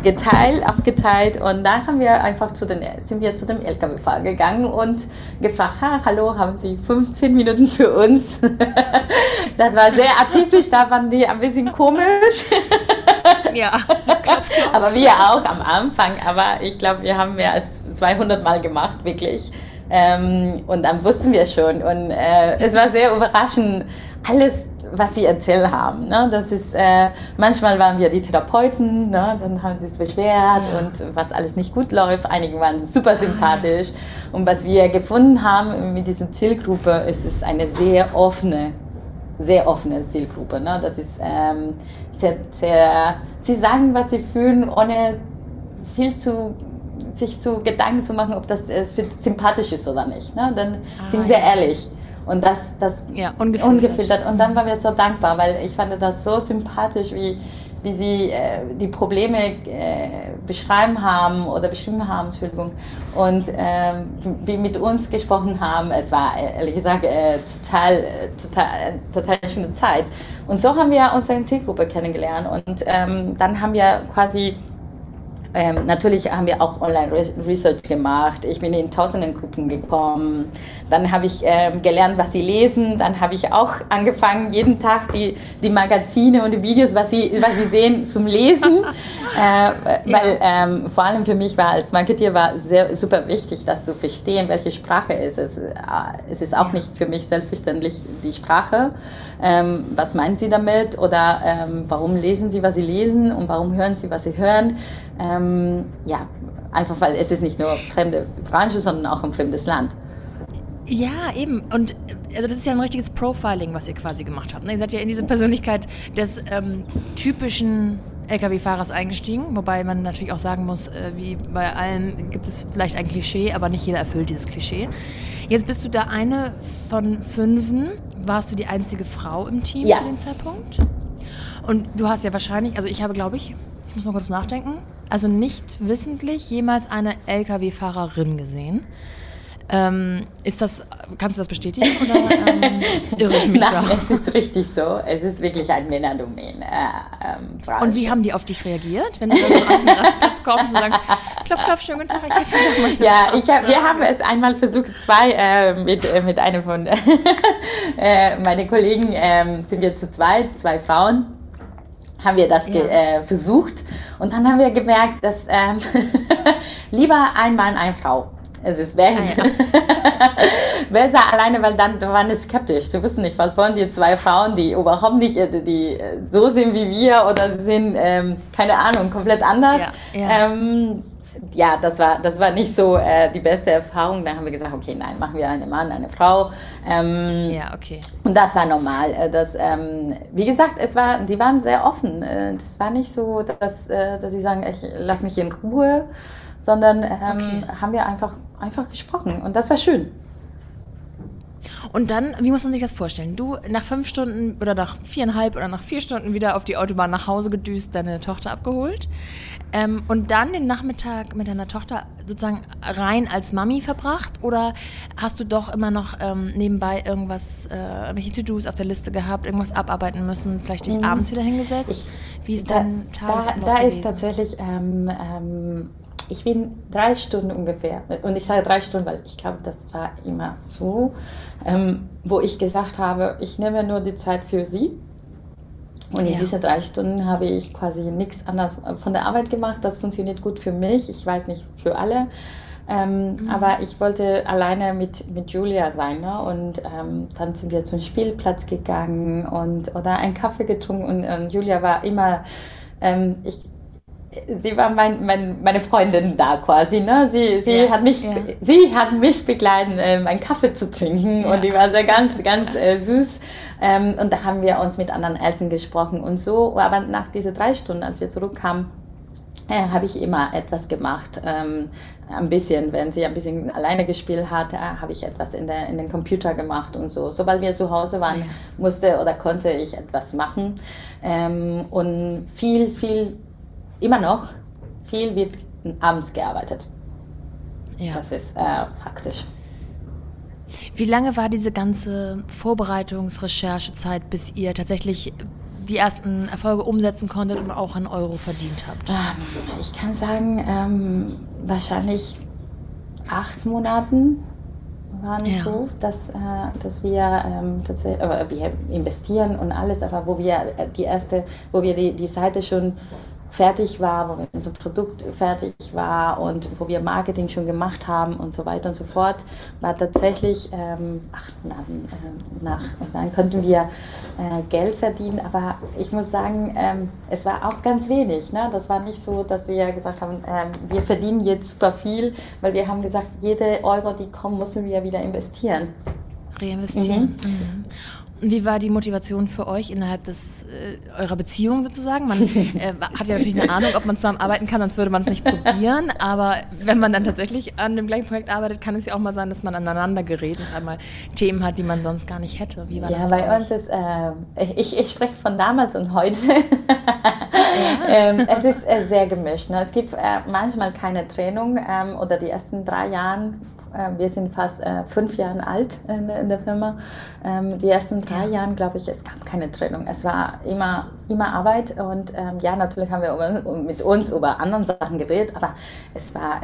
geteilt, aufgeteilt und dann haben wir einfach zu den, sind wir zu dem LKW-Fahrer gegangen und gefragt, ha, hallo, haben Sie 15 Minuten für uns? das war sehr atypisch, da waren die ein bisschen komisch. ja. aber wir auch am Anfang, aber ich glaube, wir haben mehr als 200 Mal gemacht, wirklich. Ähm, und dann wussten wir schon. Und äh, es war sehr überraschend, alles, was sie erzählt haben. Ne? Das ist, äh, manchmal waren wir die Therapeuten, ne? dann haben sie es beschwert ja. und was alles nicht gut läuft. Einige waren super sympathisch. Ah. Und was wir gefunden haben mit dieser Zielgruppe, ist es eine sehr offene, sehr offene Zielgruppe. Ne? Das ist ähm, sehr, sehr, sie sagen, was sie fühlen, ohne viel zu sich so Gedanken zu machen, ob das sympathisch ist oder nicht. Ne? Dann ah, sind sie ja. ehrlich. Und das, das ja, ungefiltert. ungefiltert. Und dann waren wir so dankbar, weil ich fand das so sympathisch, wie, wie sie äh, die Probleme äh, beschreiben haben oder beschrieben haben, Entschuldigung, und äh, wie mit uns gesprochen haben. Es war ehrlich gesagt äh, total, total, total schöne Zeit. Und so haben wir unsere Zielgruppe kennengelernt und ähm, dann haben wir quasi ähm, natürlich haben wir auch Online-Research gemacht. Ich bin in tausenden Gruppen gekommen. Dann habe ich ähm, gelernt, was sie lesen. Dann habe ich auch angefangen, jeden Tag die, die Magazine und die Videos, was sie, was sie sehen, zum Lesen. äh, weil ähm, vor allem für mich war als Marketeer war sehr super wichtig, das zu verstehen, welche Sprache ist es. Äh, es ist auch nicht für mich selbstverständlich die Sprache. Ähm, was meinen Sie damit? Oder ähm, warum lesen Sie, was Sie lesen? Und warum hören Sie, was Sie hören? Ähm, ja, einfach weil es ist nicht nur fremde Branche, sondern auch ein fremdes Land. Ja, eben. Und also das ist ja ein richtiges Profiling, was ihr quasi gemacht habt. Ne? Ihr seid ja in diese Persönlichkeit des ähm, typischen Lkw-Fahrers eingestiegen, wobei man natürlich auch sagen muss, äh, wie bei allen gibt es vielleicht ein Klischee, aber nicht jeder erfüllt dieses Klischee. Jetzt bist du da eine von fünfen. Warst du die einzige Frau im Team ja. zu dem Zeitpunkt? Und du hast ja wahrscheinlich, also ich habe, glaube ich, ich muss mal kurz nachdenken, also nicht wissentlich jemals eine Lkw-Fahrerin gesehen. Ähm, ist das, kannst du das bestätigen oder ähm, irre ich mich Nein, da? es ist richtig so. Es ist wirklich ein Männerdomain. Äh, ähm, und wie haben die auf dich reagiert, wenn du dann so auf den Rastplatz kommst und sagst, klopf, klopf, schönen guten Tag. Ich ja, ich hab, wir haben es einmal versucht, zwei äh, mit, äh, mit einer von äh, meinen Kollegen, ähm, sind wir zu zweit, zwei Frauen, haben wir das ja. Äh, versucht und dann haben wir gemerkt, dass ähm, lieber ein Mann, eine Frau. Es ist besser. Ah, ja. besser alleine, weil dann waren es skeptisch. Sie wissen nicht, was wollen die zwei Frauen, die überhaupt nicht äh, die so sind wie wir oder sie sind, ähm, keine Ahnung, komplett anders. Ja, ja. Ähm, ja, das war, das war nicht so äh, die beste Erfahrung. Dann haben wir gesagt, okay, nein, machen wir einen Mann, eine Frau. Ähm, ja, okay. Und das war normal. Äh, das, ähm, wie gesagt, es war, die waren sehr offen. Äh, das war nicht so, dass, äh, dass sie sagen, ich lass mich in Ruhe, sondern ähm, okay. haben wir einfach, einfach gesprochen. Und das war schön. Und dann, wie muss man sich das vorstellen? Du nach fünf Stunden oder nach viereinhalb oder nach vier Stunden wieder auf die Autobahn nach Hause gedüst, deine Tochter abgeholt. Ähm, und dann den Nachmittag mit deiner Tochter sozusagen rein als Mami verbracht? Oder hast du doch immer noch ähm, nebenbei irgendwas, äh, welche To-Dos auf der Liste gehabt, irgendwas abarbeiten müssen, vielleicht dich mhm. abends wieder hingesetzt? Wie ist dein Da, da ist tatsächlich, ähm, ähm, ich bin drei Stunden ungefähr, und ich sage drei Stunden, weil ich glaube, das war immer so, ähm, wo ich gesagt habe, ich nehme nur die Zeit für sie. Und in ja. diesen drei Stunden habe ich quasi nichts anderes von der Arbeit gemacht. Das funktioniert gut für mich. Ich weiß nicht für alle. Ähm, mhm. Aber ich wollte alleine mit, mit Julia sein. Ne? Und ähm, dann sind wir zum Spielplatz gegangen und oder einen Kaffee getrunken. Und, und Julia war immer, ähm, ich, sie war mein, mein, meine Freundin da quasi. Ne? Sie, sie, ja, hat mich, ja. sie hat mich begleitet, ähm, einen Kaffee zu trinken. Ja. Und die war sehr ganz, ganz äh, süß. Ähm, und da haben wir uns mit anderen Eltern gesprochen und so. Aber nach diesen drei Stunden, als wir zurückkamen, äh, habe ich immer etwas gemacht. Ähm, ein bisschen, wenn sie ein bisschen alleine gespielt hat, äh, habe ich etwas in, der, in den Computer gemacht und so. Sobald wir zu Hause waren, ja. musste oder konnte ich etwas machen. Ähm, und viel, viel, immer noch, viel wird abends gearbeitet. Ja. Das ist äh, faktisch. Wie lange war diese ganze Vorbereitungsrecherchezeit, bis ihr tatsächlich die ersten Erfolge umsetzen konntet und auch einen Euro verdient habt? Ähm, ich kann sagen, ähm, wahrscheinlich acht Monaten waren ja. so, dass, äh, dass wir, ähm, dass wir, äh, wir investieren und alles, aber wo wir äh, die erste, wo wir die, die Seite schon fertig war, wo unser Produkt fertig war und wo wir Marketing schon gemacht haben und so weiter und so fort, war tatsächlich ähm, acht Monaten äh, nach. Und dann konnten wir äh, Geld verdienen, aber ich muss sagen, ähm, es war auch ganz wenig. Ne? Das war nicht so, dass wir gesagt haben, ähm, wir verdienen jetzt super viel, weil wir haben gesagt, jede Euro, die kommt, müssen wir wieder investieren. Reinvestieren. Mhm. Mhm. Wie war die Motivation für euch innerhalb des, äh, eurer Beziehung sozusagen? Man äh, hat ja natürlich eine Ahnung, ob man zusammen arbeiten kann, sonst würde man es nicht probieren. Aber wenn man dann tatsächlich an dem gleichen Projekt arbeitet, kann es ja auch mal sein, dass man aneinander gerät und einmal Themen hat, die man sonst gar nicht hätte. Wie war ja, das bei, bei uns ist, äh, ich, ich spreche von damals und heute. ähm, es ist äh, sehr gemischt. Ne? Es gibt äh, manchmal keine Trennung ähm, oder die ersten drei Jahre wir sind fast äh, fünf Jahre alt in, der Firma. Ähm, die ersten drei ja. Jahre, glaube ich, es gab keine Trennung. Es war immer, immer Arbeit und ähm, ja, natürlich haben wir mit uns über andere Sachen geredet, aber es war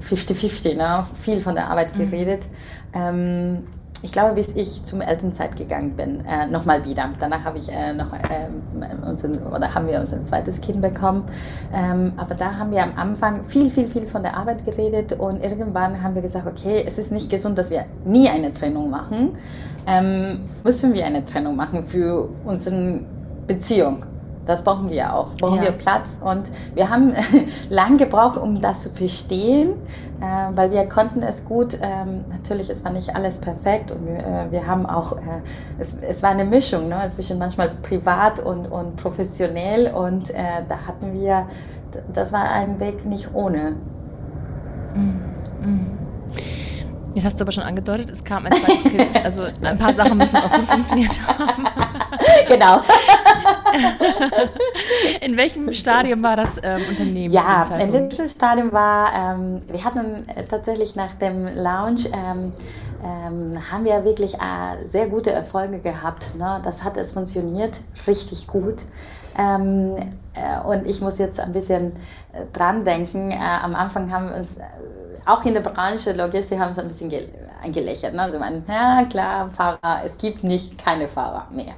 50-50, ähm, ne? viel von der Arbeit mhm. geredet. Mhm ich glaube, bis ich zum Elternzeit gegangen bin, äh, nochmal wieder. Danach habe ich äh, noch äh, unseren, oder haben wir unser zweites Kind bekommen. Ähm, aber da haben wir am Anfang viel, viel, viel von der Arbeit geredet und irgendwann haben wir gesagt, okay, es ist nicht gesund, dass wir nie eine Trennung machen. Ähm, müssen wir eine Trennung machen für unsere Beziehung. Das brauchen wir auch. Brauchen ja. wir Platz. Und wir haben lang gebraucht, um das zu verstehen, äh, weil wir konnten es gut. Ähm, natürlich, es war nicht alles perfekt und wir, äh, wir haben auch, äh, es, es war eine Mischung ne, zwischen manchmal privat und, und professionell. Und äh, da hatten wir, das war ein Weg nicht ohne. Mhm. Mhm. Jetzt hast du aber schon angedeutet, es kam ein zweites Kind. Also ein paar Sachen müssen auch gut funktioniert haben. Genau. In welchem Stadium war das ähm, Unternehmen? Ja, in diesem Stadium war, ähm, wir hatten tatsächlich nach dem Launch, ähm, ähm, haben wir wirklich äh, sehr gute Erfolge gehabt. Ne? Das hat es funktioniert richtig gut. Ähm, äh, und ich muss jetzt ein bisschen äh, dran denken. Äh, am Anfang haben wir uns, äh, auch in der Branche Logistik, haben uns ein bisschen gelächelt. Ne? Also, man, ja klar, Fahrer, es gibt nicht keine Fahrer mehr.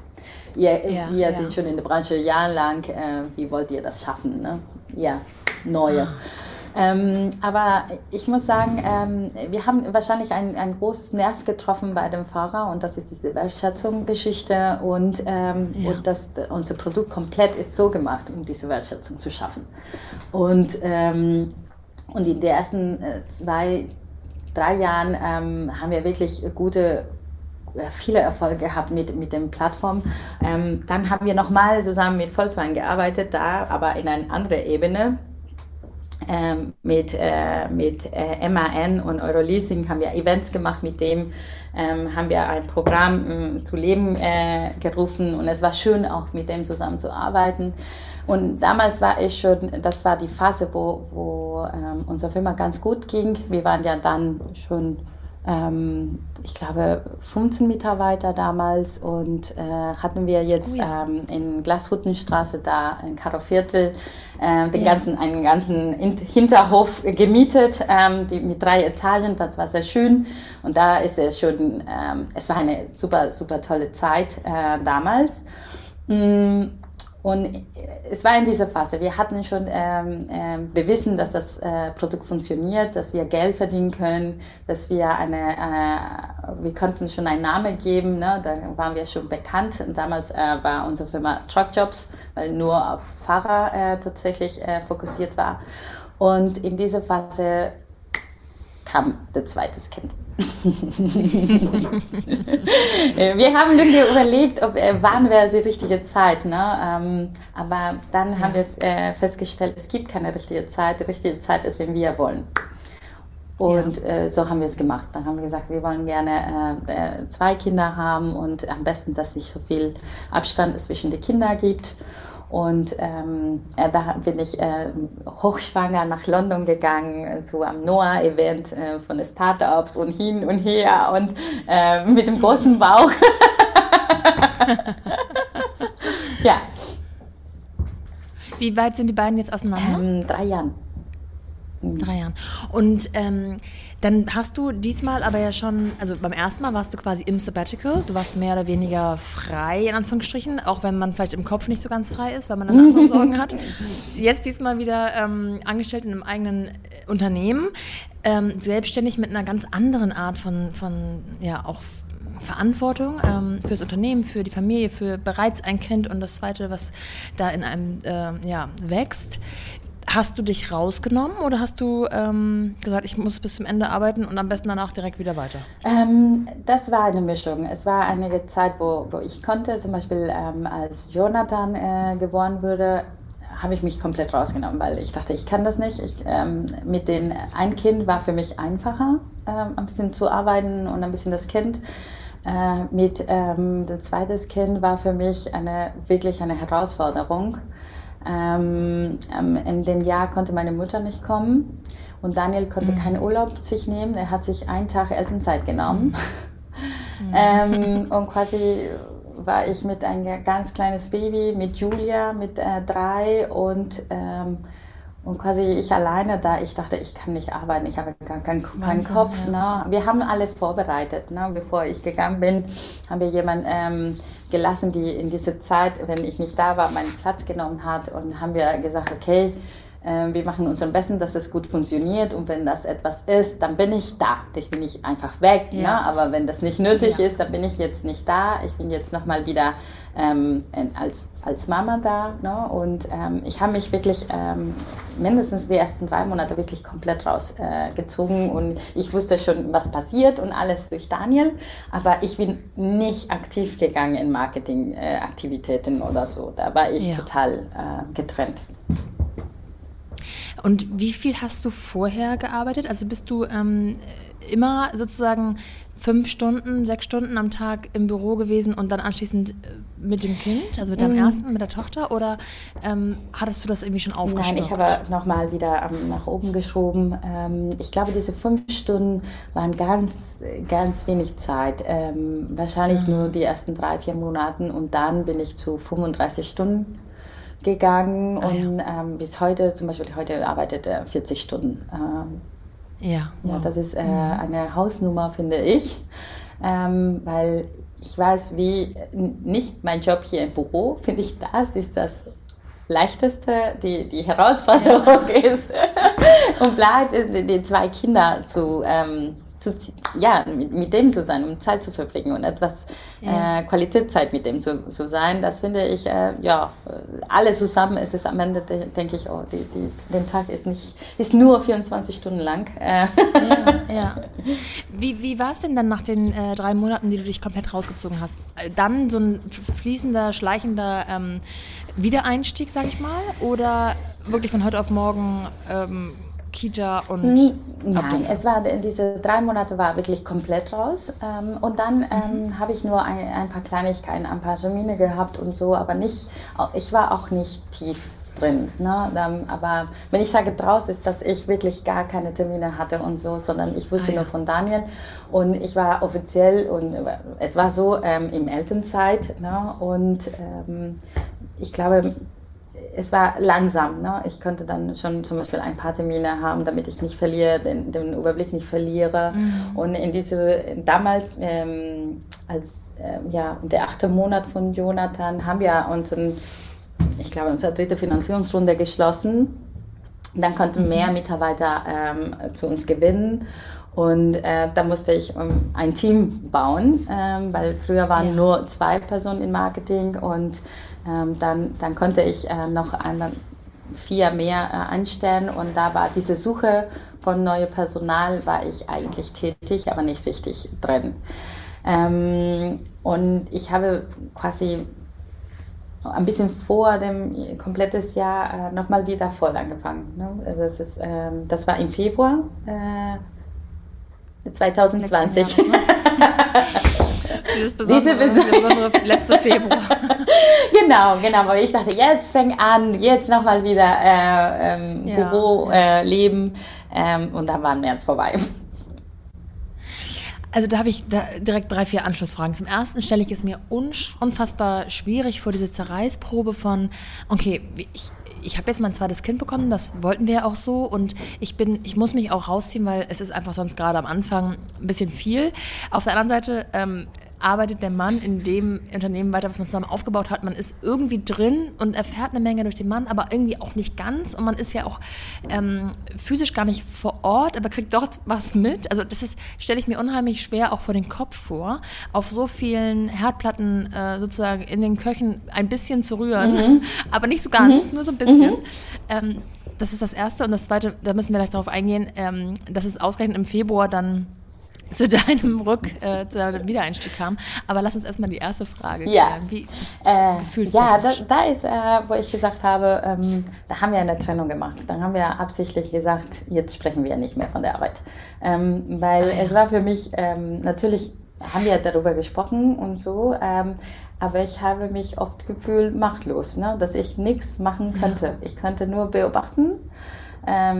Ihr, ja, wir ja. sind schon in der Branche jahrelang. Äh, wie wollt ihr das schaffen? Ne? Ja, neue. Ah. Ähm, aber ich muss sagen, ähm, wir haben wahrscheinlich ein, ein großes Nerv getroffen bei dem Fahrer und das ist diese Wertschätzung-Geschichte und, ähm, ja. und das, unser Produkt komplett ist so gemacht, um diese Wertschätzung zu schaffen. Und, ähm, und in den ersten äh, zwei, drei Jahren ähm, haben wir wirklich gute viele Erfolge gehabt mit, mit dem Plattform. Ähm, dann haben wir nochmal zusammen mit Volkswagen gearbeitet, da aber in einer anderen Ebene. Ähm, mit äh, mit äh, MAN und Euroleasing haben wir Events gemacht, mit dem ähm, haben wir ein Programm äh, zu Leben äh, gerufen und es war schön auch mit dem zusammenzuarbeiten. Und damals war ich schon, das war die Phase, wo, wo ähm, unsere Firma ganz gut ging. Wir waren ja dann schon ähm, ich glaube, 15 Mitarbeiter damals und äh, hatten wir jetzt oh ja. ähm, in Glashuttenstraße da in Karoviertel äh, den ja. ganzen, einen ganzen Hinterhof gemietet, ähm, die, mit drei Etagen, das war sehr schön und da ist es schon, ähm, es war eine super, super tolle Zeit äh, damals. Mm, und es war in dieser Phase, wir hatten schon ähm, äh, bewiesen, dass das äh, Produkt funktioniert, dass wir Geld verdienen können, dass wir eine, äh, wir konnten schon einen Namen geben, ne? da waren wir schon bekannt. Und damals äh, war unsere Firma Truckjobs, weil nur auf Fahrer äh, tatsächlich äh, fokussiert war. Und in dieser Phase kam das zweite Kind. Wir haben lange überlegt, ob, äh, wann wäre die richtige Zeit. Ne? Ähm, aber dann ja. haben wir äh, festgestellt, es gibt keine richtige Zeit. Die richtige Zeit ist, wenn wir wollen. Und ja. äh, so haben wir es gemacht. Dann haben wir gesagt, wir wollen gerne äh, äh zwei Kinder haben und am besten, dass es nicht so viel Abstand zwischen den Kindern gibt. Und ähm, äh, da bin ich äh, hochschwanger nach London gegangen zu einem NOAA-Event äh, von Startups und hin und her und äh, mit dem großen Bauch. ja. Wie weit sind die beiden jetzt auseinander? Ähm, drei Jahren. Drei Jahren. Und ähm, dann hast du diesmal aber ja schon, also beim ersten Mal warst du quasi im Sabbatical. Du warst mehr oder weniger frei, in Anführungsstrichen, auch wenn man vielleicht im Kopf nicht so ganz frei ist, weil man dann andere Sorgen hat. Jetzt diesmal wieder ähm, angestellt in einem eigenen äh, Unternehmen, ähm, selbstständig mit einer ganz anderen Art von, von ja, auch Verantwortung ähm, fürs Unternehmen, für die Familie, für bereits ein Kind und das zweite, was da in einem äh, ja, wächst. Hast du dich rausgenommen oder hast du ähm, gesagt, ich muss bis zum Ende arbeiten und am besten danach direkt wieder weiter? Ähm, das war eine Mischung. Es war einige Zeit, wo, wo ich konnte, zum Beispiel ähm, als Jonathan äh, geboren wurde, habe ich mich komplett rausgenommen, weil ich dachte, ich kann das nicht. Ich, ähm, mit den ein Kind war für mich einfacher, ähm, ein bisschen zu arbeiten und ein bisschen das Kind. Äh, mit ähm, dem zweiten Kind war für mich eine wirklich eine Herausforderung ähm, ähm, in dem Jahr konnte meine Mutter nicht kommen und Daniel konnte mhm. keinen Urlaub sich nehmen. Er hat sich einen Tag Elternzeit genommen. Mhm. ähm, und quasi war ich mit ein ganz kleines Baby, mit Julia, mit äh, drei und, ähm, und quasi ich alleine da. Ich dachte, ich kann nicht arbeiten, ich habe gar keinen, keinen Kopf. Ja. Ne? Wir haben alles vorbereitet. Ne? Bevor ich gegangen bin, haben wir jemanden ähm, gelassen, die in dieser Zeit, wenn ich nicht da war, meinen Platz genommen hat. Und haben wir gesagt, okay, wir machen uns am besten, dass es gut funktioniert und wenn das etwas ist, dann bin ich da. Ich bin nicht einfach weg, ja. ne? aber wenn das nicht nötig ja. ist, dann bin ich jetzt nicht da. Ich bin jetzt nochmal wieder ähm, als, als Mama da ne? und ähm, ich habe mich wirklich ähm, mindestens die ersten drei Monate wirklich komplett rausgezogen äh, und ich wusste schon, was passiert und alles durch Daniel, aber ich bin nicht aktiv gegangen in Marketingaktivitäten äh, oder so. Da war ich ja. total äh, getrennt. Und wie viel hast du vorher gearbeitet? Also bist du ähm, immer sozusagen fünf Stunden, sechs Stunden am Tag im Büro gewesen und dann anschließend äh, mit dem Kind, also mit deinem mm. ersten, mit der Tochter? Oder ähm, hattest du das irgendwie schon aufgeschrieben? Nein, ich habe nochmal wieder ähm, nach oben geschoben. Ähm, ich glaube, diese fünf Stunden waren ganz, ganz wenig Zeit. Ähm, wahrscheinlich mhm. nur die ersten drei, vier Monate und dann bin ich zu 35 Stunden gegangen ah, und ja. ähm, bis heute, zum Beispiel heute arbeitet er 40 Stunden. Ähm, ja, wow. ja, das ist äh, mhm. eine Hausnummer, finde ich, ähm, weil ich weiß, wie nicht mein Job hier im Büro, finde ich, das ist das leichteste, die, die Herausforderung ja. ist und bleibt die zwei Kinder zu ähm, zu, ja, mit, mit, dem zu sein, um Zeit zu verbringen und etwas ja. äh, Qualitätszeit mit dem zu, zu sein, das finde ich, äh, ja, alles zusammen ist es am Ende, denke ich, oh, die, die, der Tag ist nicht, ist nur 24 Stunden lang. Äh. Ja, ja. Wie, wie war es denn dann nach den äh, drei Monaten, die du dich komplett rausgezogen hast? Äh, dann so ein fließender, schleichender ähm, Wiedereinstieg, sag ich mal, oder wirklich von heute auf morgen ähm, Kita und Nein, es war diese drei Monate war wirklich komplett raus ähm, und dann ähm, mhm. habe ich nur ein, ein, paar Kleinigkeiten, ein paar Termine gehabt und so, aber nicht. Ich war auch nicht tief drin. Ne? Aber wenn ich sage draus, ist, dass ich wirklich gar keine Termine hatte und so, sondern ich wusste ah, ja. nur von Daniel und ich war offiziell und es war so ähm, im Elternzeit ne? und ähm, ich glaube, es war langsam. Ne? Ich konnte dann schon zum Beispiel ein paar Termine haben, damit ich nicht verliere, den, den Überblick nicht verliere. Mhm. Und in diese, damals, ähm, als ähm, ja, der achte Monat von Jonathan, haben wir unseren, ich glaube, unsere dritte Finanzierungsrunde geschlossen. Dann konnten mhm. mehr Mitarbeiter ähm, zu uns gewinnen. Und äh, da musste ich um, ähm, ein Team bauen, ähm, weil früher waren ja. nur zwei Personen im Marketing und dann, dann konnte ich äh, noch eine, vier mehr äh, einstellen und da war diese Suche von neuem Personal, war ich eigentlich tätig, aber nicht richtig drin. Ähm, und ich habe quasi ein bisschen vor dem komplettes Jahr äh, nochmal wieder voll angefangen. Ne? Also das, ist, ähm, das war im Februar äh, 2020. Dieses besondere, Diese besondere letzte Februar. genau, genau. Aber ich dachte, jetzt fängt an, jetzt nochmal wieder äh, ähm, ja. Ja. Äh, ähm, und dann war März vorbei. Also da habe ich da direkt drei, vier Anschlussfragen. Zum ersten stelle ich es mir unfassbar schwierig vor, diese Zerreißprobe von, okay, ich, ich habe jetzt mein zweites Kind bekommen, das wollten wir ja auch so und ich bin, ich muss mich auch rausziehen, weil es ist einfach sonst gerade am Anfang ein bisschen viel. Auf der anderen Seite ähm, arbeitet der Mann in dem Unternehmen weiter, was man zusammen aufgebaut hat. Man ist irgendwie drin und erfährt eine Menge durch den Mann, aber irgendwie auch nicht ganz. Und man ist ja auch ähm, physisch gar nicht vor Ort, aber kriegt dort was mit. Also das ist, stelle ich mir unheimlich schwer auch vor den Kopf vor, auf so vielen Herdplatten äh, sozusagen in den Köchen ein bisschen zu rühren, mhm. aber nicht so ganz, mhm. nur so ein bisschen. Mhm. Ähm, das ist das Erste. Und das Zweite, da müssen wir gleich darauf eingehen, ähm, dass es ausgerechnet im Februar dann zu deinem Rück, äh, zu deinem Wiedereinstieg kam. Aber lass uns erstmal die erste Frage klären. Wie äh, Ja, da, da, ist, äh, wo ich gesagt habe, ähm, da haben wir eine Trennung gemacht. Dann haben wir absichtlich gesagt, jetzt sprechen wir nicht mehr von der Arbeit. Ähm, weil ah, ja. es war für mich, ähm, natürlich haben wir darüber gesprochen und so, ähm, aber ich habe mich oft gefühlt machtlos, ne? dass ich nichts machen könnte. Ja. Ich könnte nur beobachten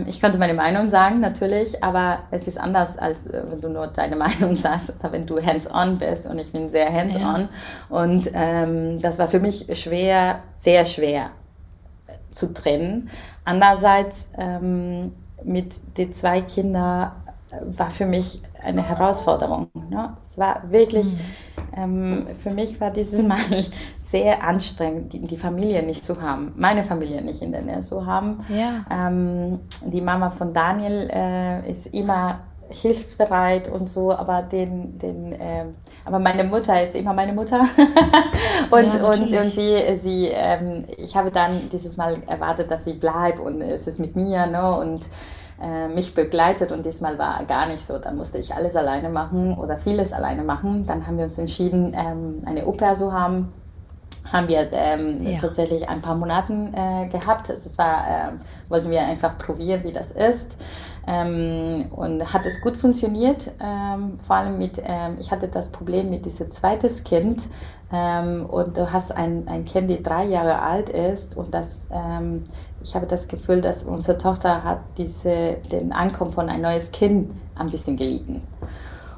ich könnte meine Meinung sagen, natürlich, aber es ist anders, als äh, wenn du nur deine Meinung sagst oder wenn du hands-on bist und ich bin sehr hands-on. Ja. Und ähm, das war für mich schwer, sehr schwer zu trennen. Andererseits ähm, mit den zwei Kindern war für mich eine Herausforderung. Ne? Es war wirklich, mhm. Ähm, für mich war dieses Mal sehr anstrengend, die, die, Familie nicht zu haben, meine Familie nicht in der Nähe zu haben. Ja. Ähm, die Mama von Daniel äh, ist immer hilfsbereit und so, aber den, den, äh, aber meine Mutter ist immer meine Mutter und, ja, und, und sie, sie ähm, ich habe dann dieses Mal erwartet, dass sie bleibt und es ist mit mir, ne, und äh, mich begleitet und diesmal war gar nicht so. Dann musste ich alles alleine machen oder vieles alleine machen. Dann haben wir uns entschieden, ähm, eine Oper zu haben. Haben wir ähm, ja. tatsächlich ein paar Monaten äh, gehabt. Es war, äh, wollten wir einfach probieren, wie das ist. Ähm, und hat es gut funktioniert. Ähm, vor allem mit, ähm, ich hatte das Problem mit diesem zweites Kind. Ähm, und du hast ein, ein Kind, die drei Jahre alt ist und das ähm, ich habe das Gefühl, dass unsere Tochter hat diese, den Ankommen von ein neues Kind ein bisschen gelitten.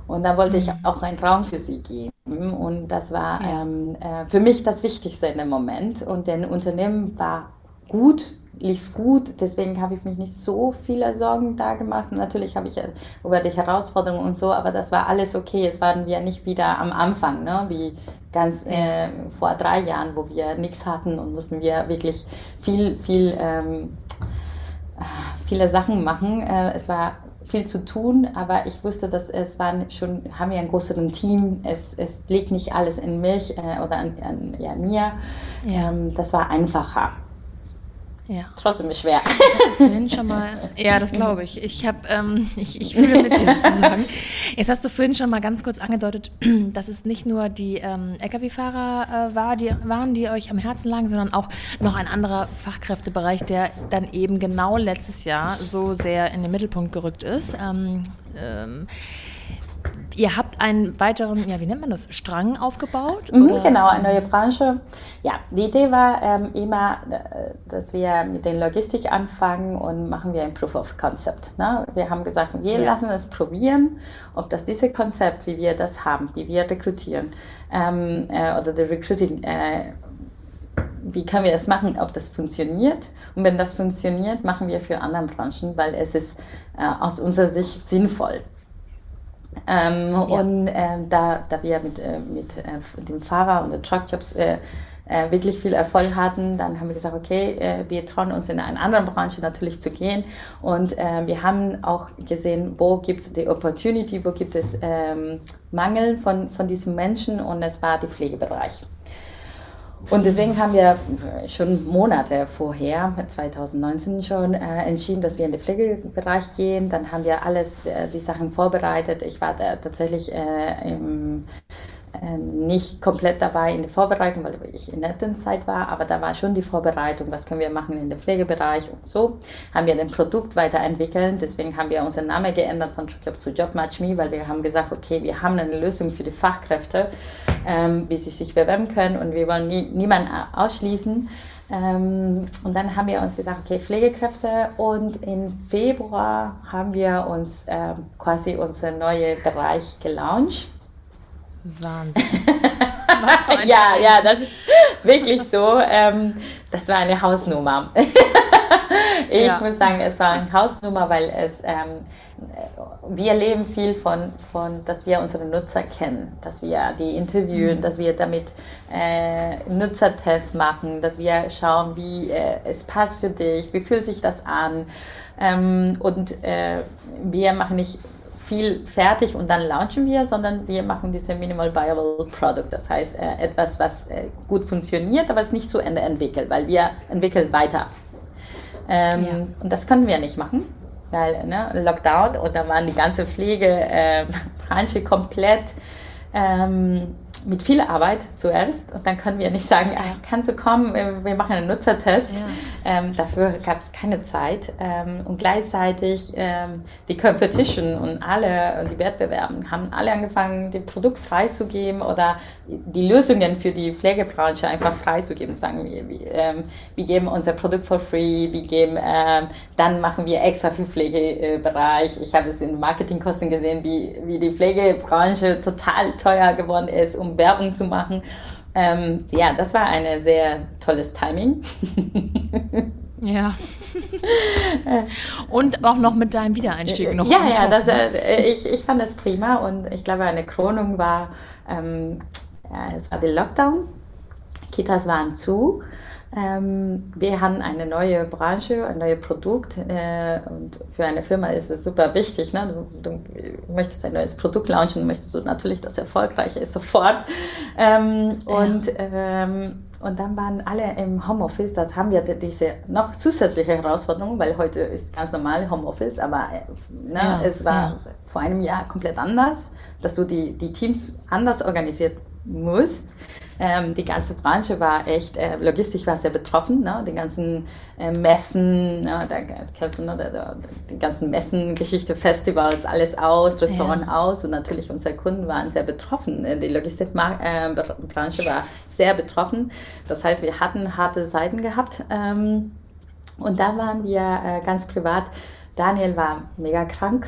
Und da wollte ich mhm. auch einen Raum für sie geben. Und das war ja. ähm, äh, für mich das Wichtigste in dem Moment. Und das Unternehmen war gut, lief gut. Deswegen habe ich mich nicht so viele Sorgen da gemacht. natürlich habe ich über die Herausforderungen und so, aber das war alles okay. Es waren wir nicht wieder am Anfang, ne? wie ganz äh, vor drei Jahren, wo wir nichts hatten und mussten wir wirklich viel, viel, ähm, viele Sachen machen. Äh, es war viel zu tun, aber ich wusste, dass es waren schon, haben wir ein größeres Team, es, es liegt nicht alles in mich äh, oder an, an ja, mir. Ja. Ähm, das war einfacher. Ja. Trotzdem ist schwer. vorhin schon mal, ja, das glaube ich. Ich, hab, ähm, ich, ich fühle mit dir sozusagen. Jetzt hast du vorhin schon mal ganz kurz angedeutet, dass es nicht nur die ähm, Lkw-Fahrer äh, war, die, waren, die euch am Herzen lagen, sondern auch noch ein anderer Fachkräftebereich, der dann eben genau letztes Jahr so sehr in den Mittelpunkt gerückt ist. Ähm, ähm, ihr habt einen weiteren, ja, wie nennt man das, Strang aufgebaut? Mhm, genau, eine neue Branche. Ja, die Idee war ähm, immer, äh, dass wir mit den Logistik anfangen und machen wir ein Proof of Concept. Ne? Wir haben gesagt, wir ja. lassen es probieren, ob das diese Konzept, wie wir das haben, wie wir rekrutieren ähm, äh, oder die Recruiting äh, wie können wir das machen, ob das funktioniert. Und wenn das funktioniert, machen wir für andere Branchen, weil es ist äh, aus unserer Sicht sinnvoll. Ähm, ja. Und äh, da, da wir mit, äh, mit äh, dem Fahrer und den Truckjobs äh, äh, wirklich viel Erfolg hatten, dann haben wir gesagt, okay, äh, wir trauen uns in eine andere Branche natürlich zu gehen. Und wir haben auch gesehen, wo gibt es die Opportunity, wo gibt es ähm, Mangel von, von diesen Menschen und es war der Pflegebereich. Und deswegen haben wir schon Monate vorher, 2019 schon, äh, entschieden, dass wir in den Pflegebereich gehen. Dann haben wir alles, äh, die Sachen vorbereitet. Ich war tatsächlich äh, im äh, nicht komplett dabei in der Vorbereitung, weil ich in der Elternzeit war, aber da war schon die Vorbereitung, was können wir machen in dem Pflegebereich und so. Haben wir ein Produkt weiterentwickelt, deswegen haben wir unseren Namen geändert von Job zu JobMatchMe, weil wir haben gesagt, okay, wir haben eine Lösung für die Fachkräfte, ähm, wie sie sich bewerben können und wir wollen nie, niemanden ausschließen. Ähm, und dann haben wir uns gesagt, okay, Pflegekräfte und im Februar haben wir uns äh, quasi unser neuer Bereich gelauncht Wahnsinn. ja, ja, das ist wirklich so. Ähm, das war eine Hausnummer. ich ja. muss sagen, es war eine Hausnummer, weil es ähm, wir leben viel von, von, dass wir unsere Nutzer kennen, dass wir die interviewen, mhm. dass wir damit äh, Nutzertests machen, dass wir schauen, wie äh, es passt für dich, wie fühlt sich das an. Ähm, und äh, wir machen nicht viel fertig und dann launchen wir, sondern wir machen diese Minimal Viable Product. Das heißt, äh, etwas, was äh, gut funktioniert, aber es nicht zu Ende entwickelt, weil wir entwickeln weiter. Ähm, ja. Und das können wir nicht machen, weil ne, Lockdown und da waren die ganze Pflegebranche äh, komplett ähm, mit viel Arbeit zuerst und dann können wir nicht sagen, ah, kannst du kommen, wir machen einen Nutzertest. Ja. Ähm, dafür gab es keine Zeit ähm, und gleichzeitig ähm, die Competition und alle, die Wettbewerben haben alle angefangen, das Produkt freizugeben oder die Lösungen für die Pflegebranche einfach freizugeben. Sagen wir, wir, ähm, wir geben unser Produkt for free, wir geben, ähm, dann machen wir extra für Pflegebereich. Ich habe es in Marketingkosten gesehen, wie, wie die Pflegebranche total teuer geworden ist, um Werbung zu machen. Ähm, ja, das war ein sehr tolles Timing. Ja. und auch noch mit deinem Wiedereinstieg noch. Ja, ja, das, äh, ich, ich fand das prima und ich glaube, eine Krönung war, ähm, ja, es war der Lockdown. Kitas waren zu ähm, wir haben eine neue Branche, ein neues Produkt äh, und für eine Firma ist es super wichtig. Ne? Du, du, möchtest ein neues Produkt launchen, möchtest du natürlich, dass es erfolgreich ist, sofort. Ähm, ja. Und ähm, und dann waren alle im Homeoffice. Das haben wir diese noch zusätzliche Herausforderung, weil heute ist ganz normal Homeoffice, aber äh, ne, ja, es war ja. vor einem Jahr komplett anders, dass du die, die Teams anders organisiert musst. Ähm, die ganze Branche war echt, äh, logistisch war sehr betroffen, ne? die ganzen äh, Messen, ne? da kennst du, ne? Da, da, die ganzen Messen, Geschichte, Festivals, alles aus, Restaurant ja. aus und natürlich unsere Kunden waren sehr betroffen. Äh, die Logistikbranche äh, war sehr betroffen. Das heißt, wir hatten harte Seiten gehabt ähm, und da waren wir äh, ganz privat. Daniel war mega krank.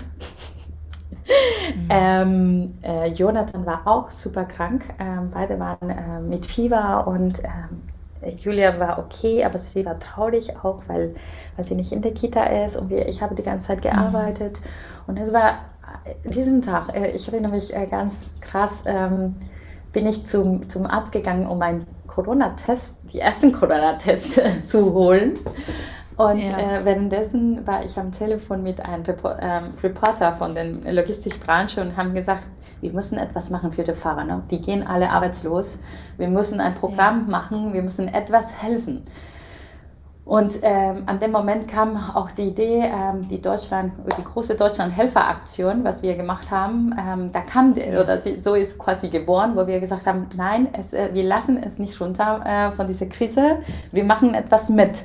Mhm. Ähm, äh, Jonathan war auch super krank. Ähm, beide waren äh, mit Fieber und ähm, Julia war okay, aber sie war traurig auch, weil, weil sie nicht in der Kita ist und wir, ich habe die ganze Zeit mhm. gearbeitet. Mhm. Und es war äh, diesen Tag, äh, ich erinnere mich äh, ganz krass, ähm, bin ich zum, zum Arzt gegangen, um einen Corona-Test, die ersten Corona-Tests zu holen. Und ja. äh, währenddessen war ich am Telefon mit einem Repor ähm, Reporter von der Logistikbranche und haben gesagt, wir müssen etwas machen für die Fahrer. Ne? Die gehen alle arbeitslos. Wir müssen ein Programm ja. machen, wir müssen etwas helfen. Und ähm, an dem Moment kam auch die Idee, ähm, die Deutschland, die große Deutschland-Helferaktion, was wir gemacht haben. Ähm, da kam, oder so ist quasi geboren, wo wir gesagt haben, nein, es, äh, wir lassen es nicht runter äh, von dieser Krise. Wir machen etwas mit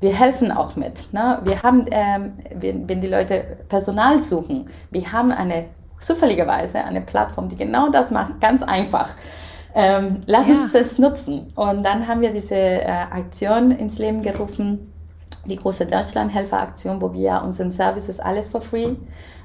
wir helfen auch mit. Ne? Wir haben, ähm, wenn, wenn die Leute Personal suchen, wir haben eine zufälligerweise eine Plattform, die genau das macht, ganz einfach. Ähm, lass ja. uns das nutzen. Und dann haben wir diese äh, Aktion ins Leben gerufen, die große Deutschland-Helfer-Aktion, wo wir unseren Services alles for free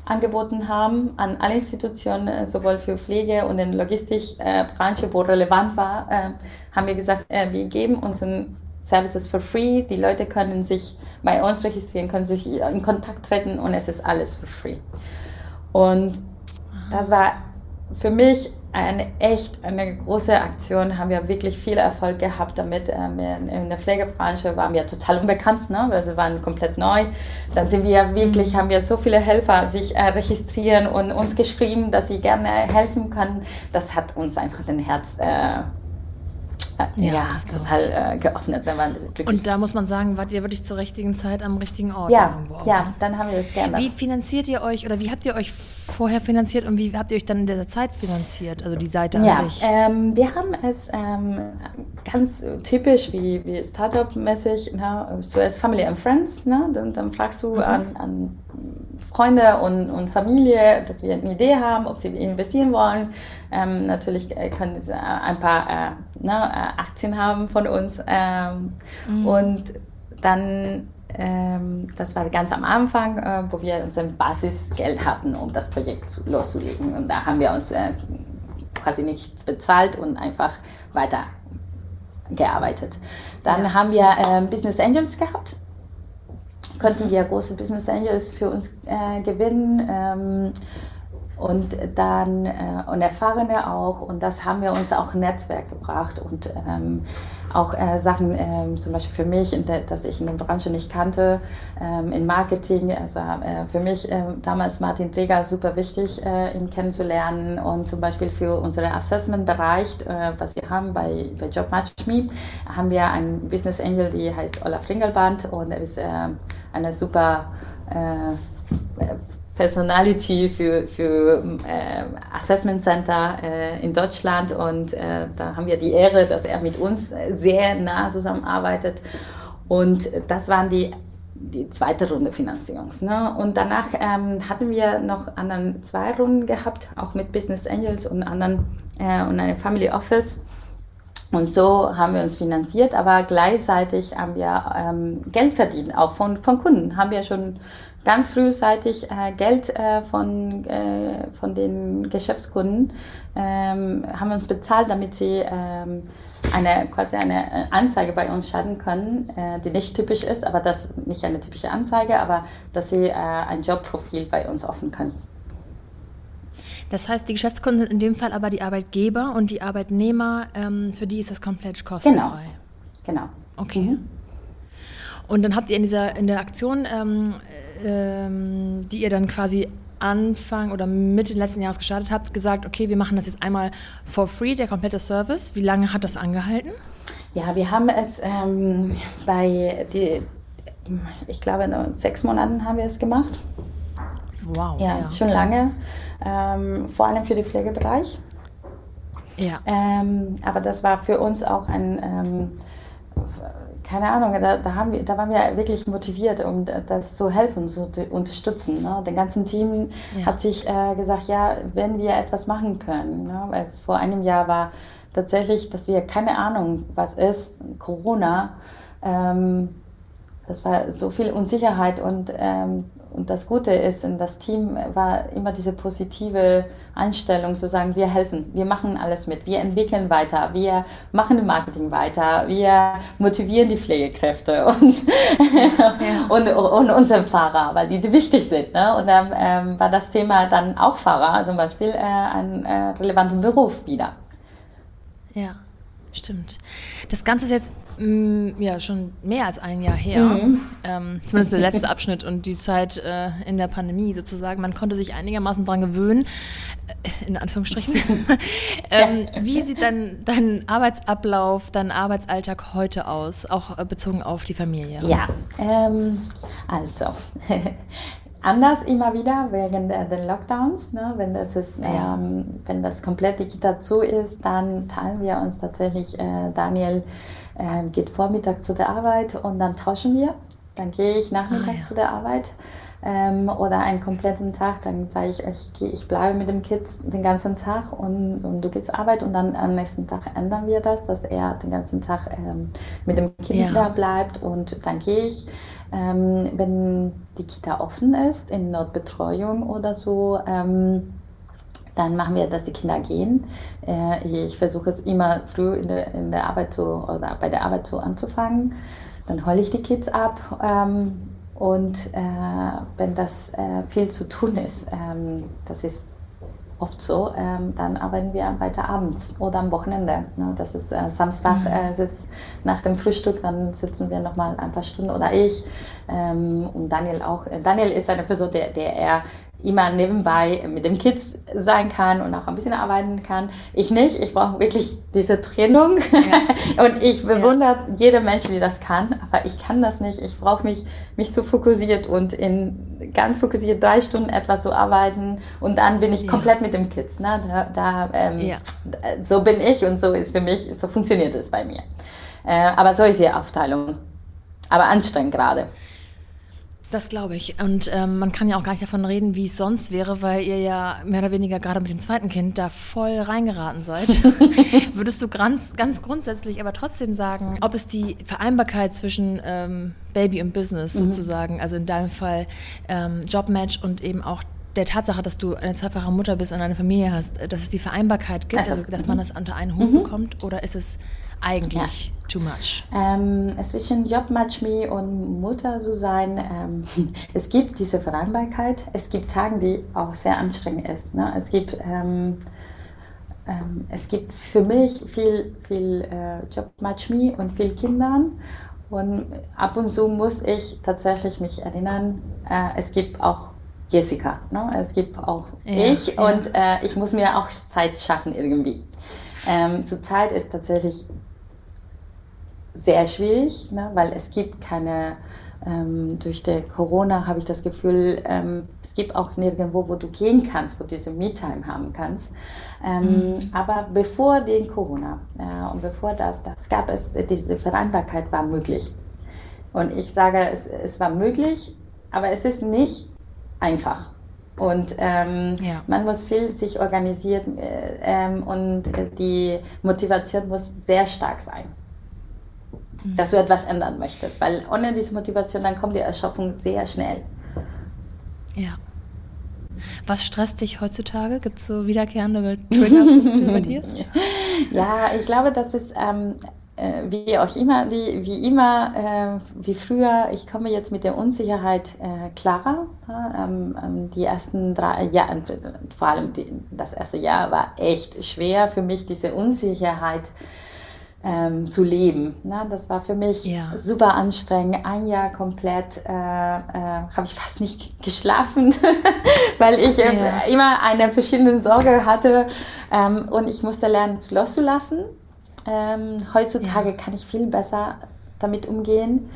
angeboten haben an alle Institutionen, äh, sowohl für Pflege und in Logistikbranche, äh, wo relevant war, äh, haben wir gesagt, äh, wir geben unseren Services for free. Die Leute können sich bei uns registrieren, können sich in Kontakt treten und es ist alles for free. Und das war für mich eine echt eine große Aktion, haben wir wirklich viel Erfolg gehabt damit. Ähm, in der Pflegebranche waren wir total unbekannt, ne? sie waren komplett neu. Dann sind wir wirklich, haben wir so viele Helfer sich äh, registrieren und uns geschrieben, dass sie gerne helfen können. Das hat uns einfach den Herz äh, ja, ja total äh, geöffnet. Da waren und da muss man sagen, wart ihr wirklich zur richtigen Zeit am richtigen Ort? Ja, irgendwo, ja, ne? dann haben wir das gerne. Wie finanziert ihr euch oder wie habt ihr euch vorher finanziert und wie habt ihr euch dann in dieser Zeit finanziert, also die Seite ja, an sich? Ähm, wir haben es ähm, ganz typisch wie, wie Startup-mäßig, ne? zuerst Family and Friends, ne? dann, dann fragst du mhm. an, an Freunde und, und Familie, dass wir eine Idee haben, ob sie investieren wollen. Ähm, natürlich äh, können sie ein paar äh, ne, 18 äh, haben von uns. Ähm, mhm. Und dann, ähm, das war ganz am Anfang, äh, wo wir unser Basisgeld hatten, um das Projekt loszulegen. Und da haben wir uns äh, quasi nichts bezahlt und einfach weiter gearbeitet. Dann ja. haben wir äh, Business Angels gehabt könnten wir große Business Angels für uns äh, gewinnen. Ähm, und dann äh, und Erfahrene auch. Und das haben wir uns auch Netzwerk gebracht. Und ähm, auch äh, Sachen ähm, zum Beispiel für mich, der, dass ich in der Branche nicht kannte, ähm, in Marketing, also äh, für mich äh, damals Martin Träger super wichtig, äh, ihn kennenzulernen. Und zum Beispiel für unseren Assessment-Bereich, äh, was wir haben bei, bei Job Match Me, haben wir einen Business Angel, die heißt Olaf Ringelband. Und er ist äh, eine super Personality für, für äh, Assessment Center äh, in Deutschland und äh, da haben wir die Ehre, dass er mit uns sehr nah zusammenarbeitet und das waren die die zweite Runde Finanzierungs. Ne? Und danach ähm, hatten wir noch anderen zwei Runden gehabt, auch mit Business Angels und anderen äh, und einem Family Office. Und so haben wir uns finanziert, aber gleichzeitig haben wir ähm, Geld verdient, auch von, von Kunden. Haben wir schon ganz frühzeitig äh, Geld äh, von, äh, von den Geschäftskunden, ähm, haben uns bezahlt, damit sie ähm, eine, quasi eine Anzeige bei uns schalten können, äh, die nicht typisch ist, aber das nicht eine typische Anzeige, aber dass sie äh, ein Jobprofil bei uns offen können. Das heißt, die Geschäftskunden sind in dem Fall aber die Arbeitgeber und die Arbeitnehmer, ähm, für die ist das komplett kostenfrei. Genau, genau. Okay. Mhm. Und dann habt ihr in dieser in der Aktion ähm, ähm, die ihr dann quasi Anfang oder Mitte letzten Jahres gestartet habt, gesagt, okay, wir machen das jetzt einmal for free, der komplette Service. Wie lange hat das angehalten? Ja, wir haben es ähm, bei, die, ich glaube, in sechs Monaten haben wir es gemacht. Wow. Ja, ja. schon lange. Ähm, vor allem für den Pflegebereich. Ja. Ähm, aber das war für uns auch ein ähm, keine Ahnung, da, da, haben wir, da waren wir wirklich motiviert, um das zu helfen, zu unterstützen. Ne? Das ganze Team ja. hat sich äh, gesagt, ja, wenn wir etwas machen können. Ne? Weil es vor einem Jahr war tatsächlich, dass wir keine Ahnung, was ist, Corona. Ähm, das war so viel Unsicherheit und ähm, und das Gute ist, in das Team war immer diese positive Einstellung zu sagen, wir helfen, wir machen alles mit, wir entwickeln weiter, wir machen im Marketing weiter, wir motivieren die Pflegekräfte und, ja. und, und unsere Fahrer, weil die, die wichtig sind. Ne? Und dann ähm, war das Thema dann auch Fahrer, zum Beispiel äh, ein äh, relevanten Beruf wieder. Ja, stimmt. Das Ganze ist jetzt ja, schon mehr als ein Jahr her. Mhm. Ähm, zumindest der letzte Abschnitt und die Zeit äh, in der Pandemie sozusagen. Man konnte sich einigermaßen daran gewöhnen, äh, in Anführungsstrichen. ähm. Wie sieht dann dein Arbeitsablauf, dein Arbeitsalltag heute aus, auch äh, bezogen auf die Familie? Ja, ähm, also anders immer wieder wegen der, den Lockdowns. Ne? Wenn, das ist, ja. ähm, wenn das komplett digital zu ist, dann teilen wir uns tatsächlich, äh, Daniel äh, geht Vormittag zu der Arbeit und dann tauschen wir. Dann gehe ich nachmittags ah, ja. zu der Arbeit. ähm, oder einen kompletten Tag, dann sage ich, ich, ich bleibe mit dem Kids den ganzen Tag und, und du gehst Arbeit und dann am nächsten Tag ändern wir das, dass er den ganzen Tag ähm, mit dem Kind ja. da bleibt und dann gehe ich. Ähm, wenn die Kita offen ist, in Notbetreuung oder so, ähm, dann machen wir, dass die Kinder gehen. Äh, ich versuche es immer früh in der, in der Arbeit so oder bei der Arbeit so anzufangen. Dann hole ich die Kids ab ähm, und äh, wenn das äh, viel zu tun ist, ähm, das ist oft so, ähm, dann arbeiten wir weiter abends oder am Wochenende. Ne? Das ist Samstag, mhm. es ist nach dem Frühstück, dann sitzen wir noch mal ein paar Stunden oder ich und Daniel auch. Daniel ist eine Person, der, der eher immer nebenbei mit dem Kids sein kann und auch ein bisschen arbeiten kann. Ich nicht, ich brauche wirklich diese Trennung ja. und ich bewundere ja. jede Mensch, die das kann, aber ich kann das nicht. Ich brauche mich, mich zu fokussiert und in ganz fokussiert drei Stunden etwas zu arbeiten und dann bin ich ja. komplett mit dem Kids. Ne? Da, da ähm, So bin ich und so ist für mich, so funktioniert es bei mir. Äh, aber so ist die Aufteilung. Aber anstrengend gerade. Das glaube ich. Und ähm, man kann ja auch gar nicht davon reden, wie es sonst wäre, weil ihr ja mehr oder weniger gerade mit dem zweiten Kind da voll reingeraten seid. Würdest du ganz, ganz grundsätzlich aber trotzdem sagen, ob es die Vereinbarkeit zwischen ähm, Baby und Business mhm. sozusagen, also in deinem Fall ähm, Jobmatch und eben auch der Tatsache, dass du eine zweifache Mutter bist und eine Familie hast, dass es die Vereinbarkeit gibt, also, also dass man mhm. das unter einen Hut mhm. bekommt, oder ist es eigentlich ja. too much? Ähm, zwischen Job Match Me und Mutter zu sein, ähm, es gibt diese Vereinbarkeit. Es gibt Tage, die auch sehr anstrengend ist. Ne? Es gibt ähm, ähm es gibt für mich viel, viel äh, Job Match Me und viel Kindern. Und ab und zu muss ich tatsächlich mich erinnern, äh, es gibt auch Jessica. Ne? Es gibt auch ja, ich ja. und äh, ich muss mir auch Zeit schaffen irgendwie. Ähm, Zurzeit ist tatsächlich sehr schwierig, ne, weil es gibt keine, ähm, durch die Corona habe ich das Gefühl, ähm, es gibt auch nirgendwo, wo du gehen kannst, wo du diese Me-Time haben kannst. Ähm, mhm. Aber bevor den Corona äh, und bevor das, das gab es, diese Vereinbarkeit war möglich. Und ich sage, es, es war möglich, aber es ist nicht einfach. Und ähm, ja. man muss viel sich organisieren äh, ähm, und die Motivation muss sehr stark sein dass du etwas ändern möchtest. Weil ohne diese Motivation, dann kommt die Erschöpfung sehr schnell. Ja. Was stresst dich heutzutage? Gibt es so wiederkehrende Trigger bei dir? Ja, ich glaube, das ist ähm, äh, wie auch immer, die, wie immer, äh, wie früher. Ich komme jetzt mit der Unsicherheit äh, klarer. Ähm, ähm, die ersten drei Jahre, vor allem die, das erste Jahr war echt schwer für mich, diese Unsicherheit ähm, zu leben. Ne? Das war für mich ja. super anstrengend. Ein Jahr komplett äh, äh, habe ich fast nicht geschlafen, weil ich äh, ja. immer eine verschiedene Sorge hatte ähm, und ich musste lernen, loszulassen. Ähm, heutzutage ja. kann ich viel besser damit umgehen.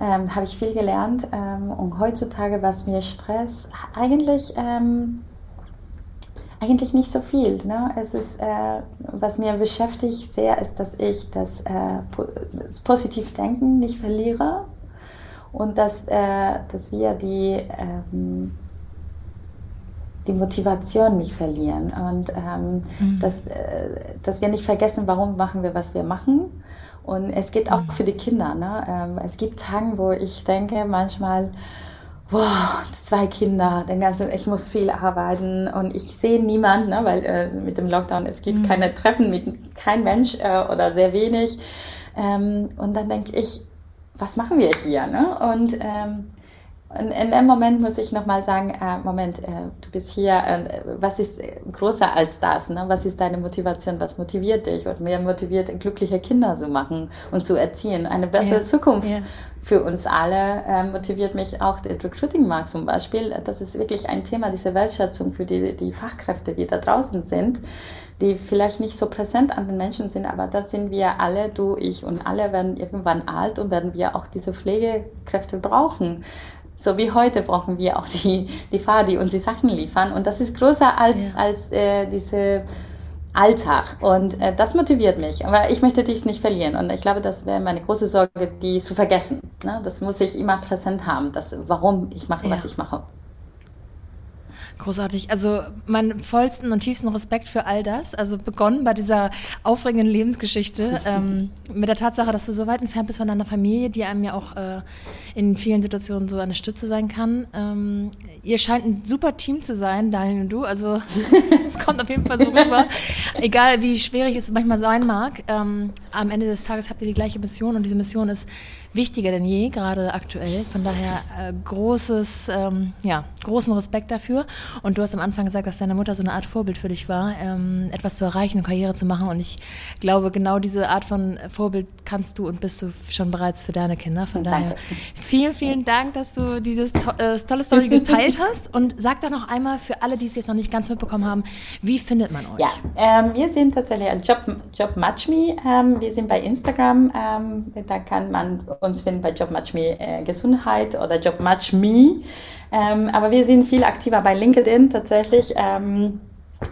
Ähm, habe ich viel gelernt ähm, und heutzutage was mir Stress eigentlich ähm, eigentlich nicht so viel. Ne? Es ist, äh, was mir beschäftigt sehr, ist, dass ich das, äh, das Positivdenken nicht verliere und dass, äh, dass wir die, ähm, die Motivation nicht verlieren und ähm, mhm. dass, äh, dass wir nicht vergessen, warum machen wir, was wir machen. Und es geht auch mhm. für die Kinder. Ne? Ähm, es gibt Tage, wo ich denke manchmal, wow, zwei Kinder, den ganzen, ich muss viel arbeiten und ich sehe niemanden, ne, weil äh, mit dem Lockdown es gibt mhm. keine Treffen mit kein Mensch äh, oder sehr wenig. Ähm, und dann denke ich, was machen wir hier? Ne? Und ähm, in, in dem Moment muss ich nochmal sagen, äh, Moment, äh, du bist hier, äh, was ist größer als das? Ne? Was ist deine Motivation? Was motiviert dich? Und mir motiviert, glückliche Kinder zu machen und zu erziehen, eine bessere ja. Zukunft ja. für uns alle. Äh, motiviert mich auch der Recruiting-Markt zum Beispiel. Das ist wirklich ein Thema, diese Wertschätzung für die, die Fachkräfte, die da draußen sind die vielleicht nicht so präsent an den Menschen sind, aber das sind wir alle, du, ich und alle werden irgendwann alt und werden wir auch diese Pflegekräfte brauchen. So wie heute brauchen wir auch die, die Fahrer, die uns die Sachen liefern. Und das ist größer als, ja. als äh, diese Alltag und äh, das motiviert mich. Aber ich möchte dies nicht verlieren und ich glaube, das wäre meine große Sorge, die zu vergessen. Ne? Das muss ich immer präsent haben, das, warum ich mache, ja. was ich mache. Großartig. Also meinen vollsten und tiefsten Respekt für all das. Also begonnen bei dieser aufregenden Lebensgeschichte ähm, mit der Tatsache, dass du so weit entfernt bist von deiner Familie, die einem ja auch äh, in vielen Situationen so eine Stütze sein kann. Ähm, ihr scheint ein super Team zu sein, Daniel und du. Also es kommt auf jeden Fall so rüber. Egal wie schwierig es manchmal sein mag, ähm, am Ende des Tages habt ihr die gleiche Mission und diese Mission ist wichtiger denn je, gerade aktuell. Von daher äh, großes, ähm, ja, großen Respekt dafür. Und du hast am Anfang gesagt, dass deine Mutter so eine Art Vorbild für dich war, ähm, etwas zu erreichen und Karriere zu machen. Und ich glaube, genau diese Art von Vorbild kannst du und bist du schon bereits für deine Kinder. Von daher vielen, vielen Dank, dass du dieses to äh, tolle Story geteilt hast. Und sag doch noch einmal für alle, die es jetzt noch nicht ganz mitbekommen haben, wie findet man euch? Ja, ähm, wir sind tatsächlich ein Job, Job Match Me. Wir sind bei Instagram. Ähm, da kann man uns finden bei Job Match Me äh, Gesundheit oder Job Match Me. Ähm, aber wir sind viel aktiver bei LinkedIn tatsächlich. Ähm,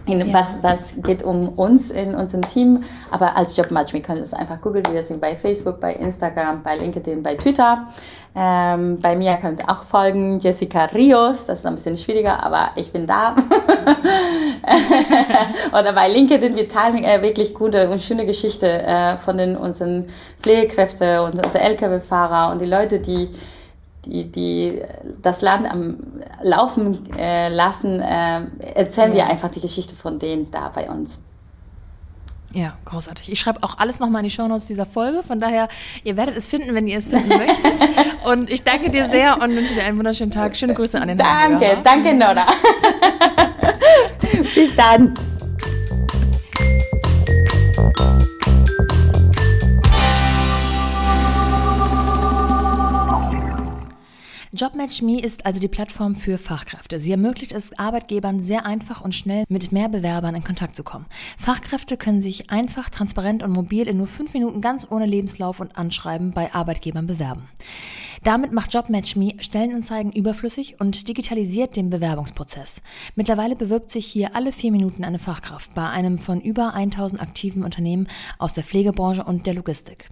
in, ja. was, was geht um uns in unserem Team, aber als Jobmatch, wir können es einfach googeln, wir sind bei Facebook, bei Instagram, bei LinkedIn, bei Twitter. Ähm, bei mir könnt ihr auch folgen, Jessica Rios, das ist ein bisschen schwieriger, aber ich bin da. Oder bei LinkedIn, wir teilen äh, wirklich gute und schöne Geschichte äh, von den, unseren Pflegekräften und unseren LKW-Fahrer und die Leute, die die, die das Land am Laufen äh, lassen, äh, erzählen ja. wir einfach die Geschichte von denen da bei uns. Ja, großartig. Ich schreibe auch alles nochmal in die Shownotes dieser Folge. Von daher, ihr werdet es finden, wenn ihr es finden möchtet. Und ich danke dir sehr und wünsche dir einen wunderschönen Tag. Schöne Grüße an den Danke, Hamburger. danke Nora. Bis dann. JobMatchMe ist also die Plattform für Fachkräfte. Sie ermöglicht es Arbeitgebern sehr einfach und schnell mit mehr Bewerbern in Kontakt zu kommen. Fachkräfte können sich einfach, transparent und mobil in nur fünf Minuten ganz ohne Lebenslauf und Anschreiben bei Arbeitgebern bewerben. Damit macht JobMatchMe Stellenanzeigen überflüssig und digitalisiert den Bewerbungsprozess. Mittlerweile bewirbt sich hier alle vier Minuten eine Fachkraft bei einem von über 1000 aktiven Unternehmen aus der Pflegebranche und der Logistik.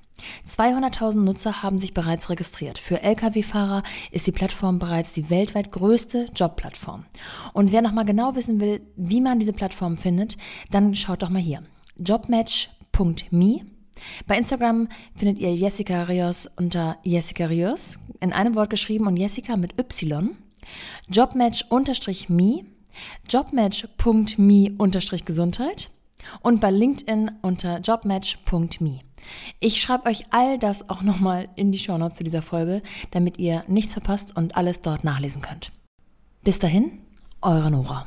200.000 Nutzer haben sich bereits registriert. Für Lkw-Fahrer ist die Plattform bereits die weltweit größte Jobplattform. Und wer nochmal genau wissen will, wie man diese Plattform findet, dann schaut doch mal hier. jobmatch.me. Bei Instagram findet ihr Jessica Rios unter Jessica Rios, in einem Wort geschrieben und Jessica mit Y. Jobmatch-me, jobmatch.me-gesundheit und bei LinkedIn unter jobmatch.me. Ich schreibe euch all das auch nochmal in die Shownotes zu dieser Folge, damit ihr nichts verpasst und alles dort nachlesen könnt. Bis dahin, eure Nora.